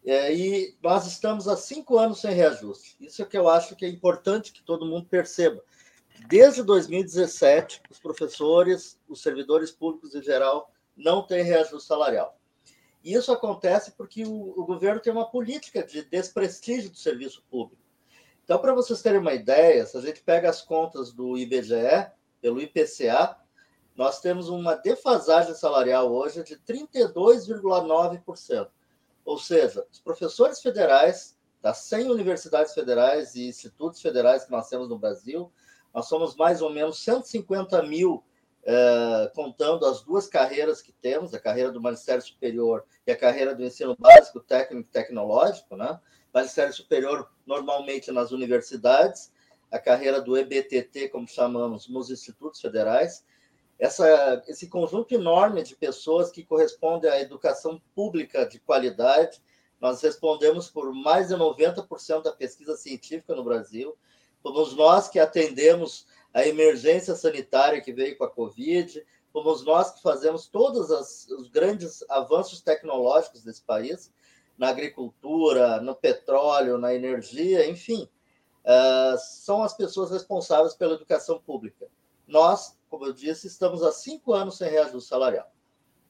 é, e nós estamos há cinco anos sem reajuste. Isso é que eu acho que é importante que todo mundo perceba. Desde 2017, os professores, os servidores públicos em geral, não têm reajuste salarial. E isso acontece porque o, o governo tem uma política de desprestígio do serviço público. Então, para vocês terem uma ideia, se a gente pega as contas do IBGE, pelo IPCA, nós temos uma defasagem salarial hoje de 32,9%. Ou seja, os professores federais das 100 universidades federais e institutos federais que nós temos no Brasil, nós somos mais ou menos 150 mil, eh, contando as duas carreiras que temos, a carreira do Magistério Superior e a carreira do ensino básico, técnico e tecnológico, né? Magistério Superior normalmente nas universidades, a carreira do EBTT, como chamamos, nos institutos federais, essa, esse conjunto enorme de pessoas que corresponde à educação pública de qualidade. Nós respondemos por mais de 90% da pesquisa científica no Brasil. Fomos nós que atendemos a emergência sanitária que veio com a Covid, fomos nós que fazemos todos os grandes avanços tecnológicos desse país, na agricultura, no petróleo, na energia, enfim. Uh, são as pessoas responsáveis pela educação pública. Nós como eu disse, estamos há cinco anos sem reajuste salarial.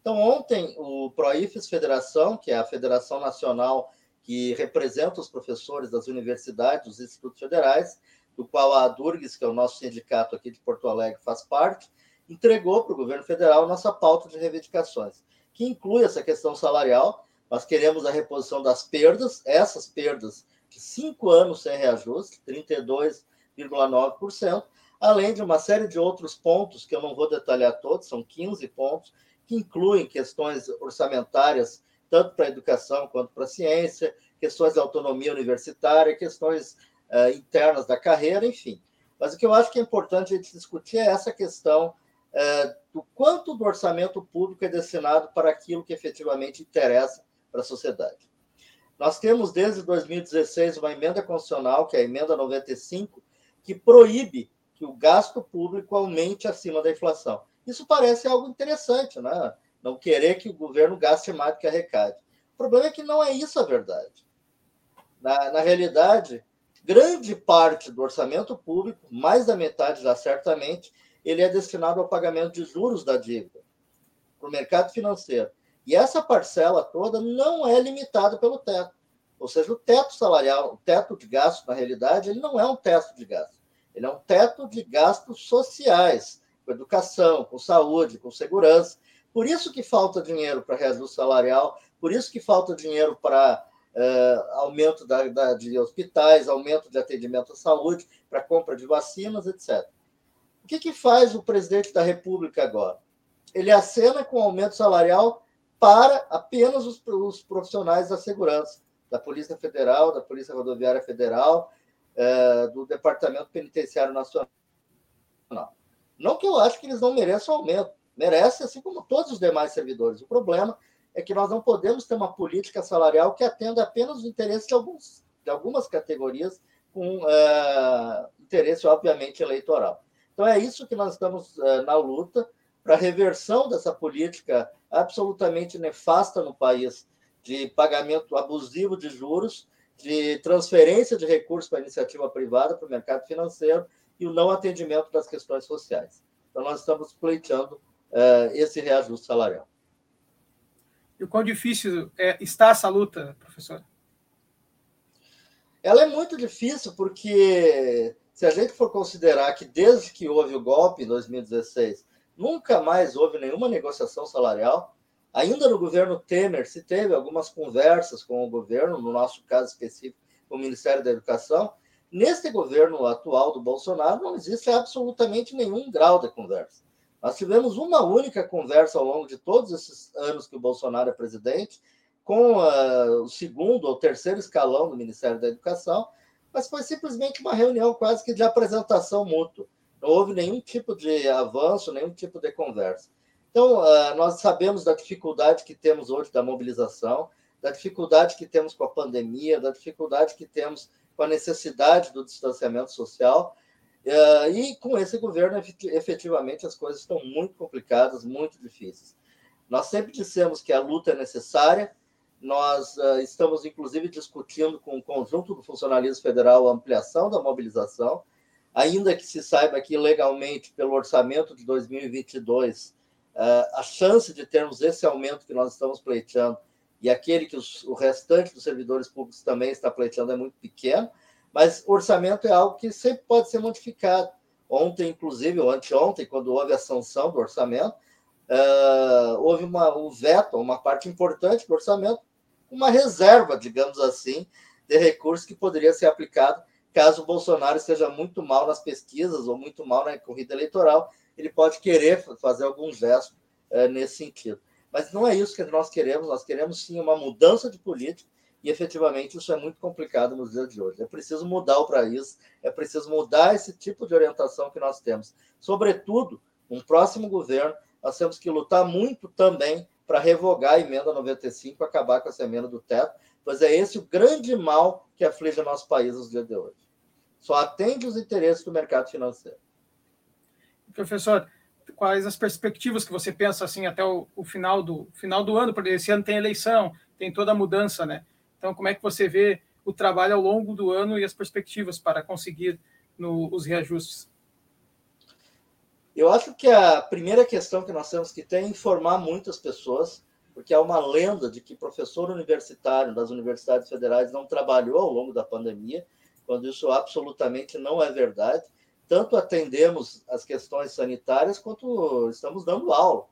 Então, ontem, o ProIFES Federação, que é a federação nacional que representa os professores das universidades, dos institutos federais, do qual a Durgues, que é o nosso sindicato aqui de Porto Alegre, faz parte, entregou para o governo federal nossa pauta de reivindicações, que inclui essa questão salarial. Nós queremos a reposição das perdas, essas perdas cinco anos sem reajuste, 32,9%, além de uma série de outros pontos que eu não vou detalhar todos, são 15 pontos, que incluem questões orçamentárias, tanto para a educação quanto para a ciência, questões de autonomia universitária, questões uh, internas da carreira, enfim. Mas o que eu acho que é importante a gente discutir é essa questão uh, do quanto do orçamento público é destinado para aquilo que efetivamente interessa para a sociedade. Nós temos desde 2016 uma emenda constitucional, que é a emenda 95, que proíbe que o gasto público aumente acima da inflação. Isso parece algo interessante, né? Não querer que o governo gaste mais do que arrecade. O problema é que não é isso a verdade. Na, na realidade, grande parte do orçamento público, mais da metade já certamente, ele é destinado ao pagamento de juros da dívida, para o mercado financeiro. E essa parcela toda não é limitada pelo teto. Ou seja, o teto salarial, o teto de gasto, na realidade, ele não é um teto de gasto. Ele é um teto de gastos sociais, com educação, com saúde, com segurança. Por isso que falta dinheiro para reajuste salarial, por isso que falta dinheiro para uh, aumento da, da, de hospitais, aumento de atendimento à saúde, para compra de vacinas, etc. O que, que faz o presidente da República agora? Ele acena com aumento salarial para apenas os, os profissionais da segurança, da Polícia Federal, da Polícia Rodoviária Federal, é, do Departamento Penitenciário Nacional. Não que eu acho que eles não mereçam aumento, merecem, assim como todos os demais servidores. O problema é que nós não podemos ter uma política salarial que atenda apenas os interesses de, alguns, de algumas categorias, com é, interesse, obviamente, eleitoral. Então, é isso que nós estamos é, na luta para a reversão dessa política absolutamente nefasta no país, de pagamento abusivo de juros, de transferência de recursos para a iniciativa privada, para o mercado financeiro e o não atendimento das questões sociais. Então, nós estamos pleiteando uh, esse reajuste salarial. E o quão difícil é, está essa luta, professor? Ela é muito difícil porque, se a gente for considerar que desde que houve o golpe em 2016, nunca mais houve nenhuma negociação salarial, ainda no governo Temer se teve algumas conversas com o governo, no nosso caso específico, o Ministério da Educação, Neste governo atual do Bolsonaro, não existe absolutamente nenhum grau de conversa. Nós tivemos uma única conversa ao longo de todos esses anos que o Bolsonaro é presidente, com uh, o segundo ou terceiro escalão do Ministério da Educação, mas foi simplesmente uma reunião quase que de apresentação mútua. Não houve nenhum tipo de avanço, nenhum tipo de conversa. Então, uh, nós sabemos da dificuldade que temos hoje da mobilização, da dificuldade que temos com a pandemia, da dificuldade que temos com a necessidade do distanciamento social. Eh, e com esse governo, efetivamente, as coisas estão muito complicadas, muito difíceis. Nós sempre dissemos que a luta é necessária, nós uh, estamos, inclusive, discutindo com o conjunto do funcionalismo federal a ampliação da mobilização, ainda que se saiba que, legalmente, pelo orçamento de 2022, uh, eh, a chance de termos esse aumento que nós estamos pleiteando e aquele que o restante dos servidores públicos também está pleiteando é muito pequeno, mas orçamento é algo que sempre pode ser modificado. Ontem, inclusive, ou anteontem, quando houve a sanção do orçamento, uh, houve uma, um veto, uma parte importante do orçamento, uma reserva, digamos assim, de recursos que poderia ser aplicado caso o Bolsonaro esteja muito mal nas pesquisas ou muito mal na corrida eleitoral, ele pode querer fazer algum gesto uh, nesse sentido. Mas não é isso que nós queremos, nós queremos sim uma mudança de política e efetivamente isso é muito complicado nos dias de hoje. É preciso mudar o país, é preciso mudar esse tipo de orientação que nós temos. Sobretudo, um próximo governo, nós temos que lutar muito também para revogar a emenda 95, acabar com essa emenda do teto, pois é esse o grande mal que aflige o nosso país nos dias de hoje. Só atende os interesses do mercado financeiro. Professor, quais as perspectivas que você pensa assim até o, o final do final do ano, porque esse ano tem eleição, tem toda a mudança, né? Então, como é que você vê o trabalho ao longo do ano e as perspectivas para conseguir no, os reajustes? Eu acho que a primeira questão que nós temos que ter é informar muitas pessoas, porque há uma lenda de que professor universitário das universidades federais não trabalhou ao longo da pandemia, quando isso absolutamente não é verdade tanto atendemos as questões sanitárias quanto estamos dando aula.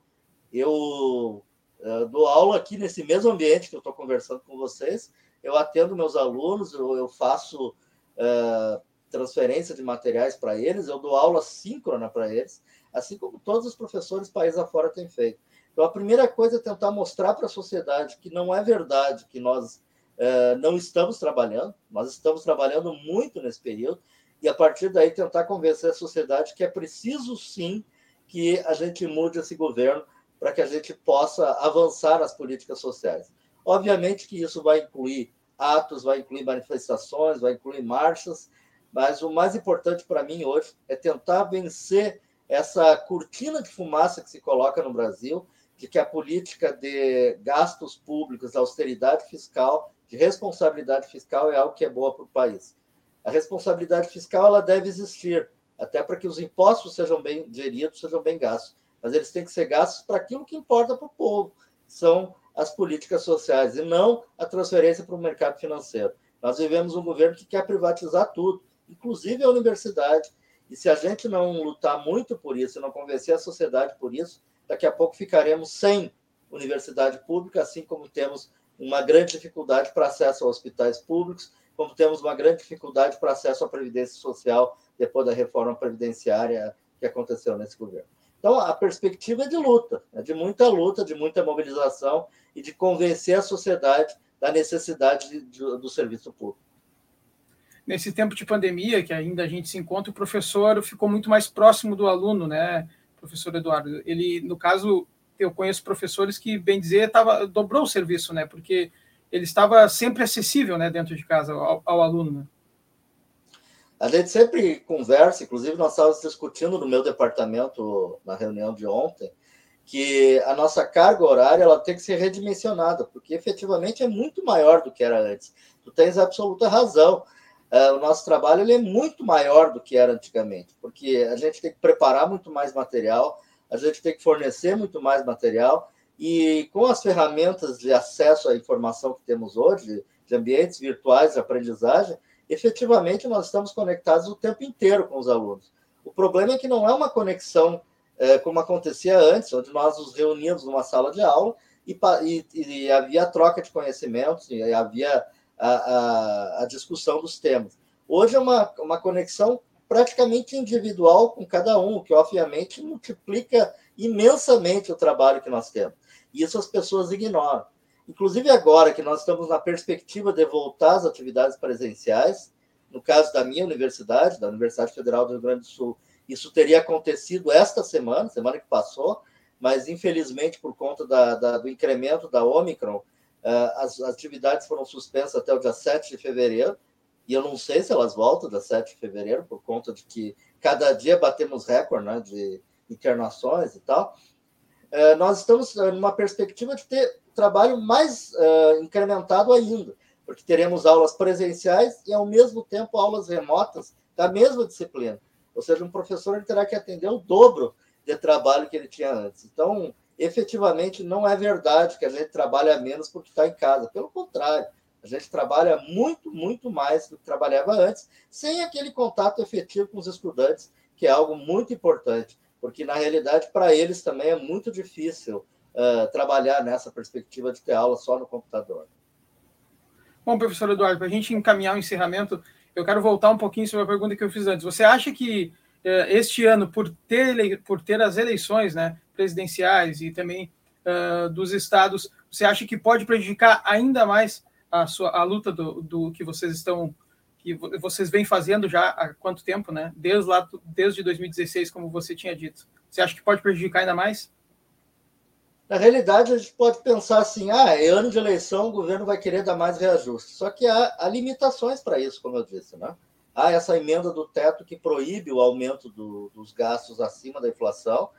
Eu uh, dou aula aqui nesse mesmo ambiente que eu estou conversando com vocês. Eu atendo meus alunos, eu, eu faço uh, transferência de materiais para eles, eu dou aula síncrona para eles, assim como todos os professores país afora têm feito. Então, a primeira coisa é tentar mostrar para a sociedade que não é verdade que nós uh, não estamos trabalhando, nós estamos trabalhando muito nesse período, e a partir daí tentar convencer a sociedade que é preciso sim que a gente mude esse governo para que a gente possa avançar nas políticas sociais. Obviamente que isso vai incluir atos, vai incluir manifestações, vai incluir marchas, mas o mais importante para mim hoje é tentar vencer essa cortina de fumaça que se coloca no Brasil de que a política de gastos públicos, austeridade fiscal, de responsabilidade fiscal é algo que é boa para o país. A responsabilidade fiscal ela deve existir, até para que os impostos sejam bem geridos, sejam bem gastos. Mas eles têm que ser gastos para aquilo que importa para o povo, são as políticas sociais, e não a transferência para o mercado financeiro. Nós vivemos um governo que quer privatizar tudo, inclusive a universidade. E se a gente não lutar muito por isso, não convencer a sociedade por isso, daqui a pouco ficaremos sem universidade pública, assim como temos uma grande dificuldade para acesso a hospitais públicos, como temos uma grande dificuldade para acesso à previdência social depois da reforma previdenciária que aconteceu nesse governo. Então, a perspectiva é de luta, é de muita luta, de muita mobilização e de convencer a sociedade da necessidade de, de, do serviço público. Nesse tempo de pandemia, que ainda a gente se encontra, o professor ficou muito mais próximo do aluno, né, professor Eduardo? Ele, no caso, eu conheço professores que, bem dizer, tava, dobrou o serviço, né, porque ele estava sempre acessível, né, dentro de casa ao, ao aluno, né? A gente sempre conversa, inclusive nós estávamos discutindo no meu departamento na reunião de ontem, que a nossa carga horária ela tem que ser redimensionada, porque efetivamente é muito maior do que era antes. Tu tens absoluta razão. Uh, o nosso trabalho ele é muito maior do que era antigamente, porque a gente tem que preparar muito mais material, a gente tem que fornecer muito mais material, e com as ferramentas de acesso à informação que temos hoje, de ambientes virtuais de aprendizagem, efetivamente nós estamos conectados o tempo inteiro com os alunos. O problema é que não é uma conexão é, como acontecia antes, onde nós nos reuníamos numa sala de aula e, e, e havia troca de conhecimentos, e havia a, a, a, discussão dos temas. Hoje é uma, uma conexão praticamente individual com cada um, que obviamente multiplica imensamente o trabalho que nós temos. E isso as pessoas ignoram. Inclusive agora que nós estamos na perspectiva de voltar às atividades presenciais, no caso da minha universidade, da Universidade Federal do Rio Grande do Sul, isso teria acontecido esta semana, semana que passou, mas infelizmente por conta da, da, do incremento da Omicron, uh, as, as, atividades foram suspensas até o dia 7 de fevereiro, e eu não sei se elas voltam dia 7 de fevereiro, por conta de que cada dia batemos recorde né, de internações e tal. Uh, nós estamos numa perspectiva de ter trabalho mais uh, incrementado ainda, porque teremos aulas presenciais e, ao mesmo tempo, aulas remotas da mesma disciplina. Ou seja, um professor terá que atender o dobro de trabalho que ele tinha antes. Então, efetivamente, não é verdade que a gente trabalha menos porque está em casa. Pelo contrário, a gente trabalha muito, muito mais do que trabalhava antes, sem aquele contato efetivo com os estudantes, que é algo muito importante, porque, na realidade, para eles também é muito difícil uh, trabalhar nessa perspectiva de ter aula só no computador. Bom, professor Eduardo, para a gente encaminhar o encerramento, eu quero voltar um pouquinho sobre a pergunta que eu fiz antes. Você acha que uh, este ano, por ter, por ter as eleições né, presidenciais e também uh, dos estados, você acha que pode prejudicar ainda mais a, sua, a luta do, do que vocês estão que vocês vêm fazendo já há quanto tempo, né? Desde lá, desde 2016, como você tinha dito. Você acha que pode prejudicar ainda mais? Na realidade, a gente pode pensar assim: ah, é ano de eleição, o governo vai querer dar mais reajuste. Só que há, há limitações para isso, como eu disse, né? Há essa emenda do teto que proíbe o aumento do, dos gastos acima da inflação.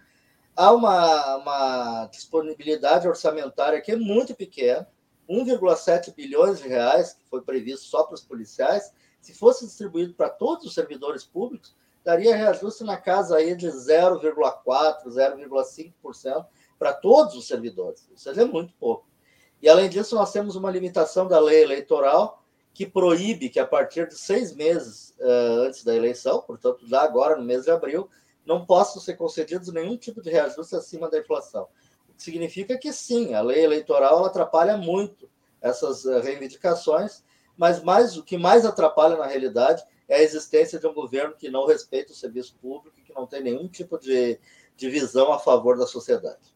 Há uma, uma disponibilidade orçamentária que é muito pequena, 1,7 bilhões de reais, que foi previsto só para os policiais. Se fosse distribuído para todos os servidores públicos, daria reajuste na casa aí de 0,4%, 0,5% para todos os servidores. Ou seja, é muito pouco. E, além disso, nós temos uma limitação da lei eleitoral que proíbe que, a partir de seis meses uh, antes da eleição, portanto, já agora, no mês de abril, não possam ser concedidos nenhum tipo de reajuste acima da inflação. Significa que, sim, a lei eleitoral atrapalha muito essas uh, reivindicações, mas mais, o que mais atrapalha, na realidade, é a existência de um governo que não respeita o serviço público que não tem nenhum tipo de, de visão a favor da sociedade.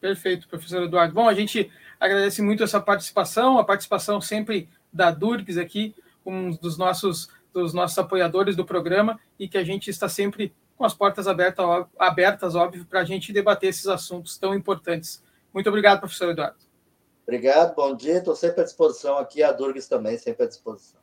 Perfeito, professor Eduardo. Bom, a gente agradece muito essa participação, a participação sempre da Durgs aqui, um dos nossos, dos nossos apoiadores do programa, e que a gente está sempre com as portas abertas, abertas óbvio, para a gente debater esses assuntos tão importantes. Muito obrigado, professor Eduardo. Obrigado, bom dia. Estou sempre à disposição aqui, a Durgs também, sempre à disposição.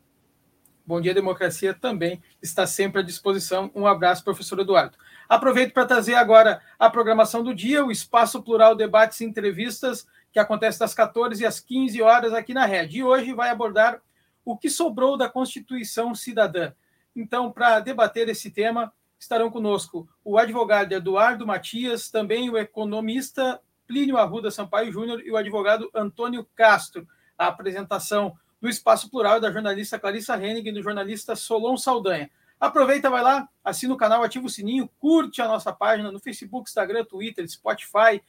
Bom Dia Democracia também está sempre à disposição. Um abraço, professor Eduardo. Aproveito para trazer agora a programação do dia, o Espaço Plural Debates e Entrevistas, que acontece das 14 às 15 horas aqui na rede. E hoje vai abordar o que sobrou da Constituição Cidadã. Então, para debater esse tema, estarão conosco o advogado Eduardo Matias, também o economista Plínio Arruda Sampaio Júnior e o advogado Antônio Castro. A apresentação do Espaço Plural da jornalista Clarissa Henning e do jornalista Solon Saldanha. Aproveita, vai lá, assina o canal, ativa o sininho, curte a nossa página no Facebook, Instagram, Twitter, Spotify.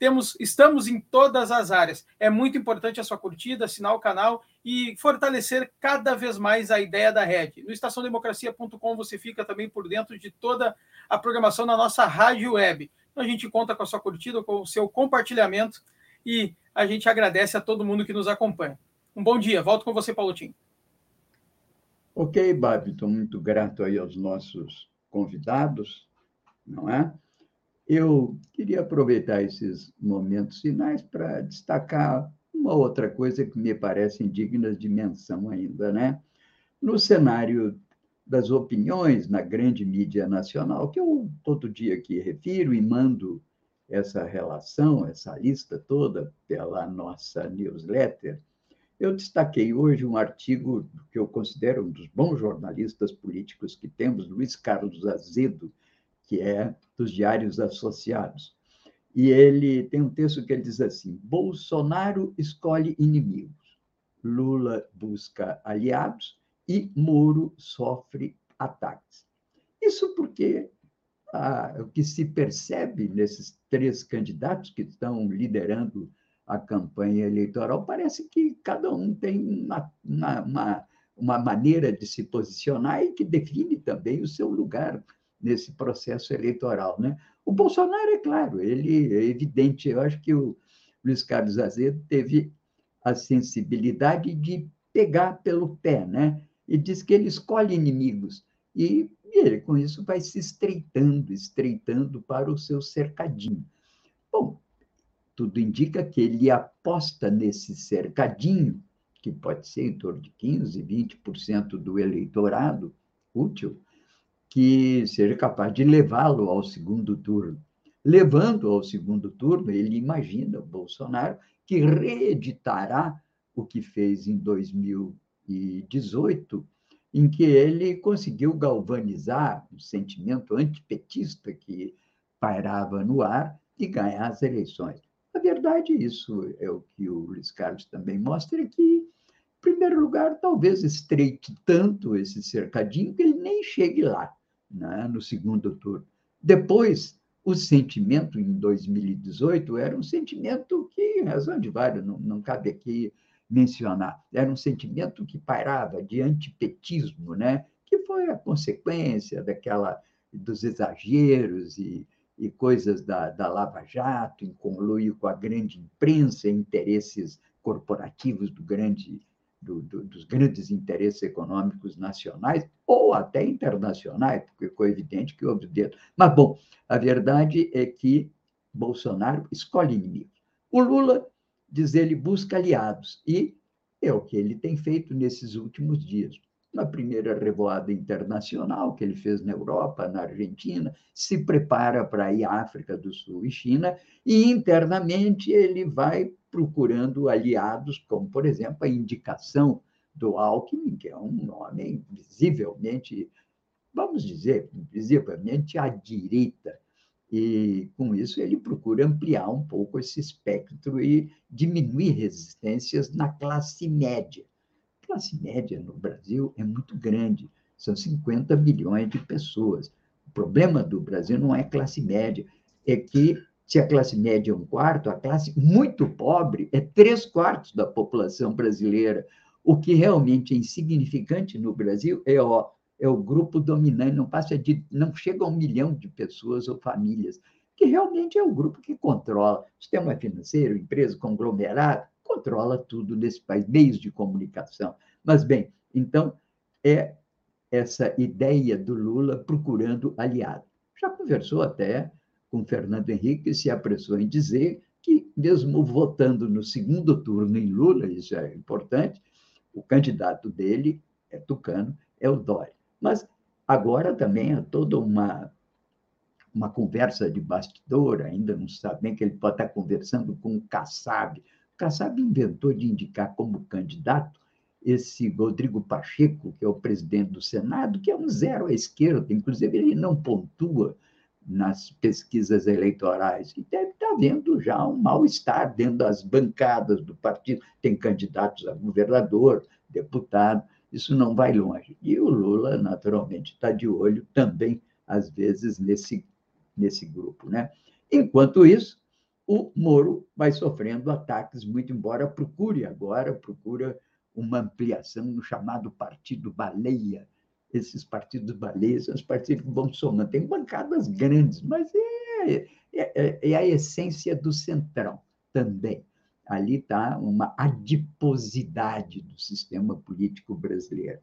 Temos, estamos em todas as áreas. É muito importante a sua curtida, assinar o canal e fortalecer cada vez mais a ideia da rede. No estaçãodemocracia.com você fica também por dentro de toda a programação na nossa rádio web. Então a gente conta com a sua curtida, com o seu compartilhamento e a gente agradece a todo mundo que nos acompanha. Um bom dia. Volto com você, Paulo Tim. Ok, Babi, estou muito grato aí aos nossos convidados, não é? Eu queria aproveitar esses momentos finais para destacar uma outra coisa que me parecem dignas de menção ainda, né? No cenário das opiniões na grande mídia nacional, que eu todo dia aqui refiro e mando essa relação, essa lista toda pela nossa newsletter, eu destaquei hoje um artigo que eu considero um dos bons jornalistas políticos que temos, Luiz Carlos Azedo, que é dos Diários Associados. E ele tem um texto que ele diz assim: Bolsonaro escolhe inimigos, Lula busca aliados e Moro sofre ataques. Isso porque ah, o que se percebe nesses três candidatos que estão liderando a campanha eleitoral parece que cada um tem uma, uma, uma, uma maneira de se posicionar e que define também o seu lugar nesse processo eleitoral. Né? O Bolsonaro, é claro, ele é evidente, eu acho que o Luiz Carlos Azedo teve a sensibilidade de pegar pelo pé, né? E diz que ele escolhe inimigos. E, e ele, com isso, vai se estreitando, estreitando para o seu cercadinho. Bom, tudo indica que ele aposta nesse cercadinho, que pode ser em torno de 15%, 20% do eleitorado útil, que seja capaz de levá-lo ao segundo turno. Levando ao segundo turno, ele imagina o Bolsonaro que reeditará o que fez em 2018, em que ele conseguiu galvanizar o sentimento antipetista que pairava no ar e ganhar as eleições. Na verdade, isso é o que o Luiz Carlos também mostra, que, em primeiro lugar, talvez estreite tanto esse cercadinho que ele nem chegue lá né, no segundo turno. Depois, o sentimento em 2018 era um sentimento que, em razão de vários, não, não cabe aqui mencionar, era um sentimento que pairava de antipetismo, né? que foi a consequência daquela dos exageros e, e coisas da, da Lava Jato, em conluio com a grande imprensa, interesses corporativos do grande do, do, dos grandes interesses econômicos nacionais ou até internacionais, porque ficou evidente que houve dedo. Mas, bom, a verdade é que Bolsonaro escolhe inimigos. O Lula, diz ele, busca aliados, e é o que ele tem feito nesses últimos dias. Na primeira revoada internacional que ele fez na Europa, na Argentina, se prepara para ir à África do Sul e China, e internamente ele vai procurando aliados, como, por exemplo, a indicação do Alckmin, que é um nome visivelmente, vamos dizer, visivelmente à direita. E, com isso, ele procura ampliar um pouco esse espectro e diminuir resistências na classe média. Classe média no Brasil é muito grande, são 50 milhões de pessoas. O problema do Brasil não é classe média, é que se a classe média é um quarto, a classe muito pobre é três quartos da população brasileira. O que realmente é insignificante no Brasil é, ó, é o grupo dominante, não passa de, não chega a um milhão de pessoas ou famílias, que realmente é o grupo que controla sistema financeiro, empresa, conglomerado, controla tudo nesse país, meios de comunicação. Mas, bem, então, é essa ideia do Lula procurando aliado. Já conversou até com Fernando Henrique, que se apressou em dizer que, mesmo votando no segundo turno em Lula, isso é importante, o candidato dele é tucano, é o Dória. Mas agora também há toda uma, uma conversa de bastidor, ainda não sabe bem que ele pode estar conversando com o Kassab. Kassab inventou de indicar como candidato esse Rodrigo Pacheco, que é o presidente do Senado, que é um zero à esquerda, inclusive ele não pontua nas pesquisas eleitorais, e deve estar havendo já um mal-estar dentro das bancadas do partido. Tem candidatos a governador, deputado, isso não vai longe. E o Lula, naturalmente, está de olho também, às vezes, nesse, nesse grupo. Né? Enquanto isso, o Moro vai sofrendo ataques, muito embora procure agora, procura uma ampliação no chamado Partido Baleia. Esses partidos baleias são os partidos que vão somando. Tem bancadas grandes, mas é, é, é, é a essência do centrão também. Ali está uma adiposidade do sistema político brasileiro.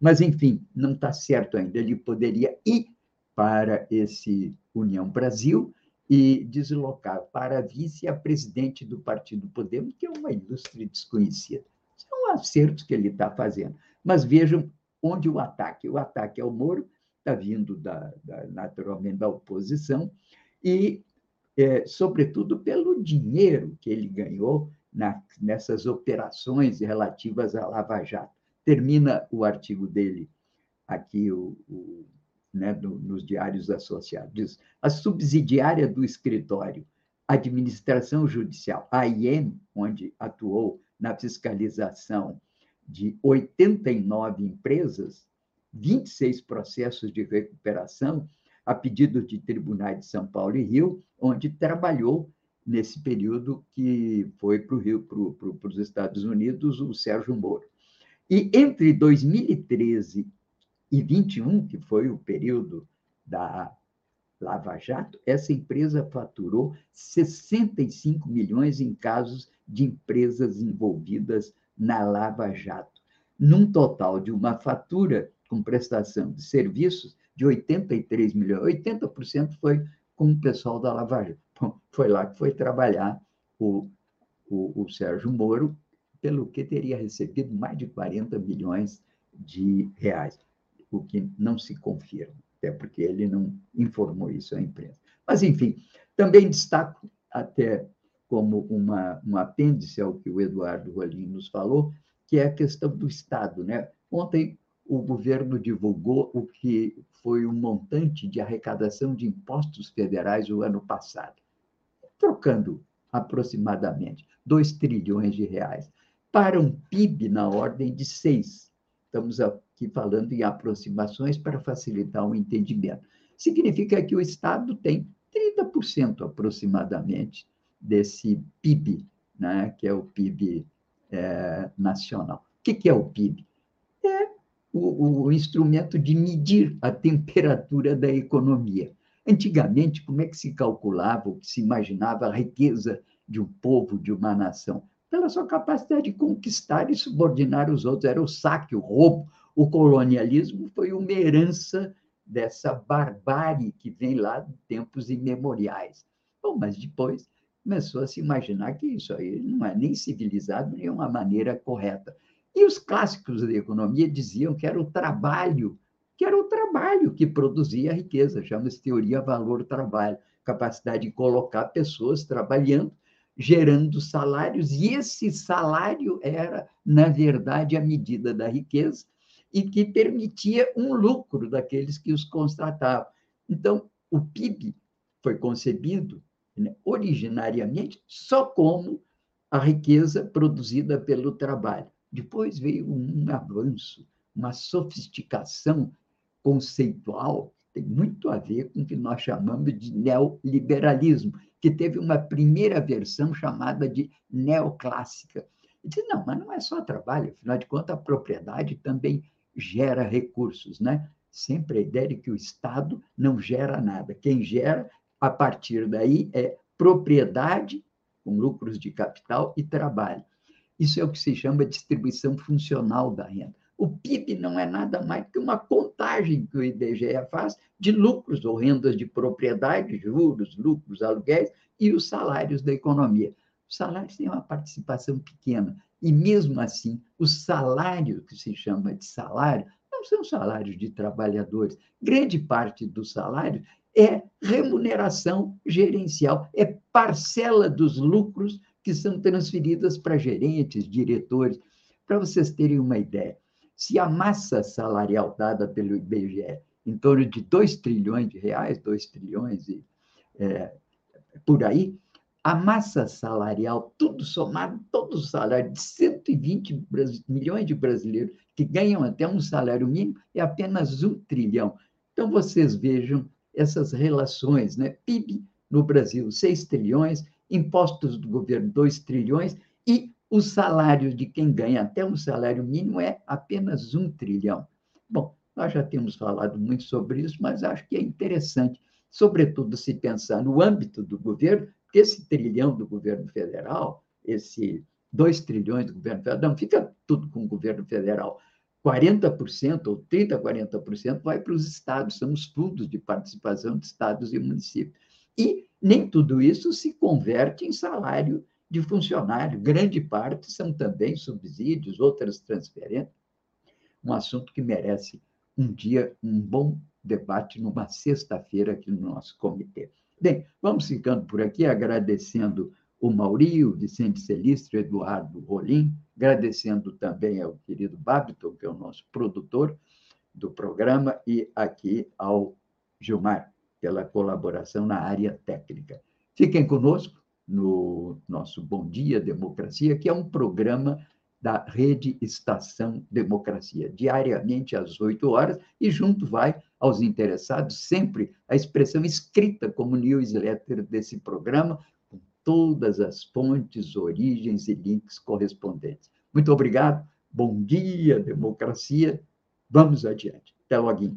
Mas, enfim, não está certo ainda. Ele poderia ir para esse União Brasil, e deslocar para vice a presidente do Partido Podemos, que é uma ilustre desconhecida. São acertos que ele está fazendo. Mas vejam onde o ataque. O ataque ao Moro está vindo, da, da, naturalmente, da oposição, e, é, sobretudo, pelo dinheiro que ele ganhou na, nessas operações relativas à Lava Jato. Termina o artigo dele aqui, o, o né, do, nos diários associados. Diz, a subsidiária do escritório, Administração Judicial, a IEM, onde atuou na fiscalização de 89 empresas, 26 processos de recuperação a pedido de tribunais de São Paulo e Rio, onde trabalhou nesse período que foi para o Rio, para os Estados Unidos, o Sérgio Moro. E entre 2013 e 21, que foi o período da Lava Jato, essa empresa faturou 65 milhões em casos de empresas envolvidas na Lava Jato, num total de uma fatura com prestação de serviços de 83 milhões. 80% foi com o pessoal da Lava Jato. Bom, foi lá que foi trabalhar o, o, o Sérgio Moro, pelo que teria recebido mais de 40 milhões de reais o que não se confirma, até porque ele não informou isso à imprensa. Mas, enfim, também destaco, até como uma, um apêndice ao que o Eduardo Rolim nos falou, que é a questão do Estado. Né? Ontem, o governo divulgou o que foi o um montante de arrecadação de impostos federais o ano passado, trocando aproximadamente 2 trilhões de reais, para um PIB na ordem de 6. Estamos aqui falando em aproximações para facilitar o entendimento. Significa que o Estado tem 30% aproximadamente desse PIB, né, que é o PIB é, nacional. O que, que é o PIB? É o, o instrumento de medir a temperatura da economia. Antigamente, como é que se calculava, que se imaginava a riqueza de um povo, de uma nação? Pela sua capacidade de conquistar e subordinar os outros. Era o saque, o roubo, o colonialismo foi uma herança dessa barbárie que vem lá de tempos imemoriais. Bom, mas depois começou a se imaginar que isso aí não é nem civilizado, nem uma maneira correta. E os clássicos da economia diziam que era o trabalho, que era o trabalho que produzia a riqueza, chama-se teoria valor-trabalho, capacidade de colocar pessoas trabalhando, gerando salários, e esse salário era, na verdade, a medida da riqueza, e que permitia um lucro daqueles que os contratavam. Então, o PIB foi concebido né, originariamente só como a riqueza produzida pelo trabalho. Depois veio um avanço, uma sofisticação conceitual, tem muito a ver com o que nós chamamos de neoliberalismo, que teve uma primeira versão chamada de neoclássica. E diz, não, mas não é só trabalho, afinal de contas, a propriedade também gera recursos, né? Sempre a ideia de que o Estado não gera nada. Quem gera, a partir daí, é propriedade, com lucros de capital e trabalho. Isso é o que se chama distribuição funcional da renda. O PIB não é nada mais que uma contagem que o IBGE faz de lucros ou rendas de propriedade, juros, lucros, aluguéis e os salários da economia. Os salários têm uma participação pequena, e mesmo assim, o salário, que se chama de salário, não são salários de trabalhadores. Grande parte do salário é remuneração gerencial, é parcela dos lucros que são transferidas para gerentes, diretores. Para vocês terem uma ideia, se a massa salarial dada pelo IBGE em torno de 2 trilhões de reais, 2 trilhões e é, por aí, a massa salarial, tudo somado, todo o salário de 120 milhões de brasileiros que ganham até um salário mínimo é apenas um trilhão. Então, vocês vejam essas relações, né? PIB no Brasil, 6 trilhões, impostos do governo 2 trilhões e o salário de quem ganha até um salário mínimo é apenas um trilhão. Bom, nós já temos falado muito sobre isso, mas acho que é interessante, sobretudo se pensar no âmbito do governo, porque esse trilhão do governo federal, esse 2 trilhões do governo federal, não fica tudo com o governo federal. 40% ou 30%, 40% vai para os estados, são os fundos de participação de estados e municípios. E nem tudo isso se converte em salário de funcionário. Grande parte são também subsídios, outras transferências. Um assunto que merece um dia um bom debate numa sexta-feira aqui no nosso comitê. Bem, vamos ficando por aqui, agradecendo o Mauri, o Vicente Celistro, Eduardo Rolim, agradecendo também ao querido Babiton, que é o nosso produtor do programa, e aqui ao Gilmar, pela colaboração na área técnica. Fiquem conosco, no nosso Bom Dia Democracia, que é um programa da Rede Estação Democracia, diariamente às 8 horas, e junto vai aos interessados sempre a expressão escrita como newsletter desse programa, com todas as fontes, origens e links correspondentes. Muito obrigado, bom dia, democracia, vamos adiante. Até logo.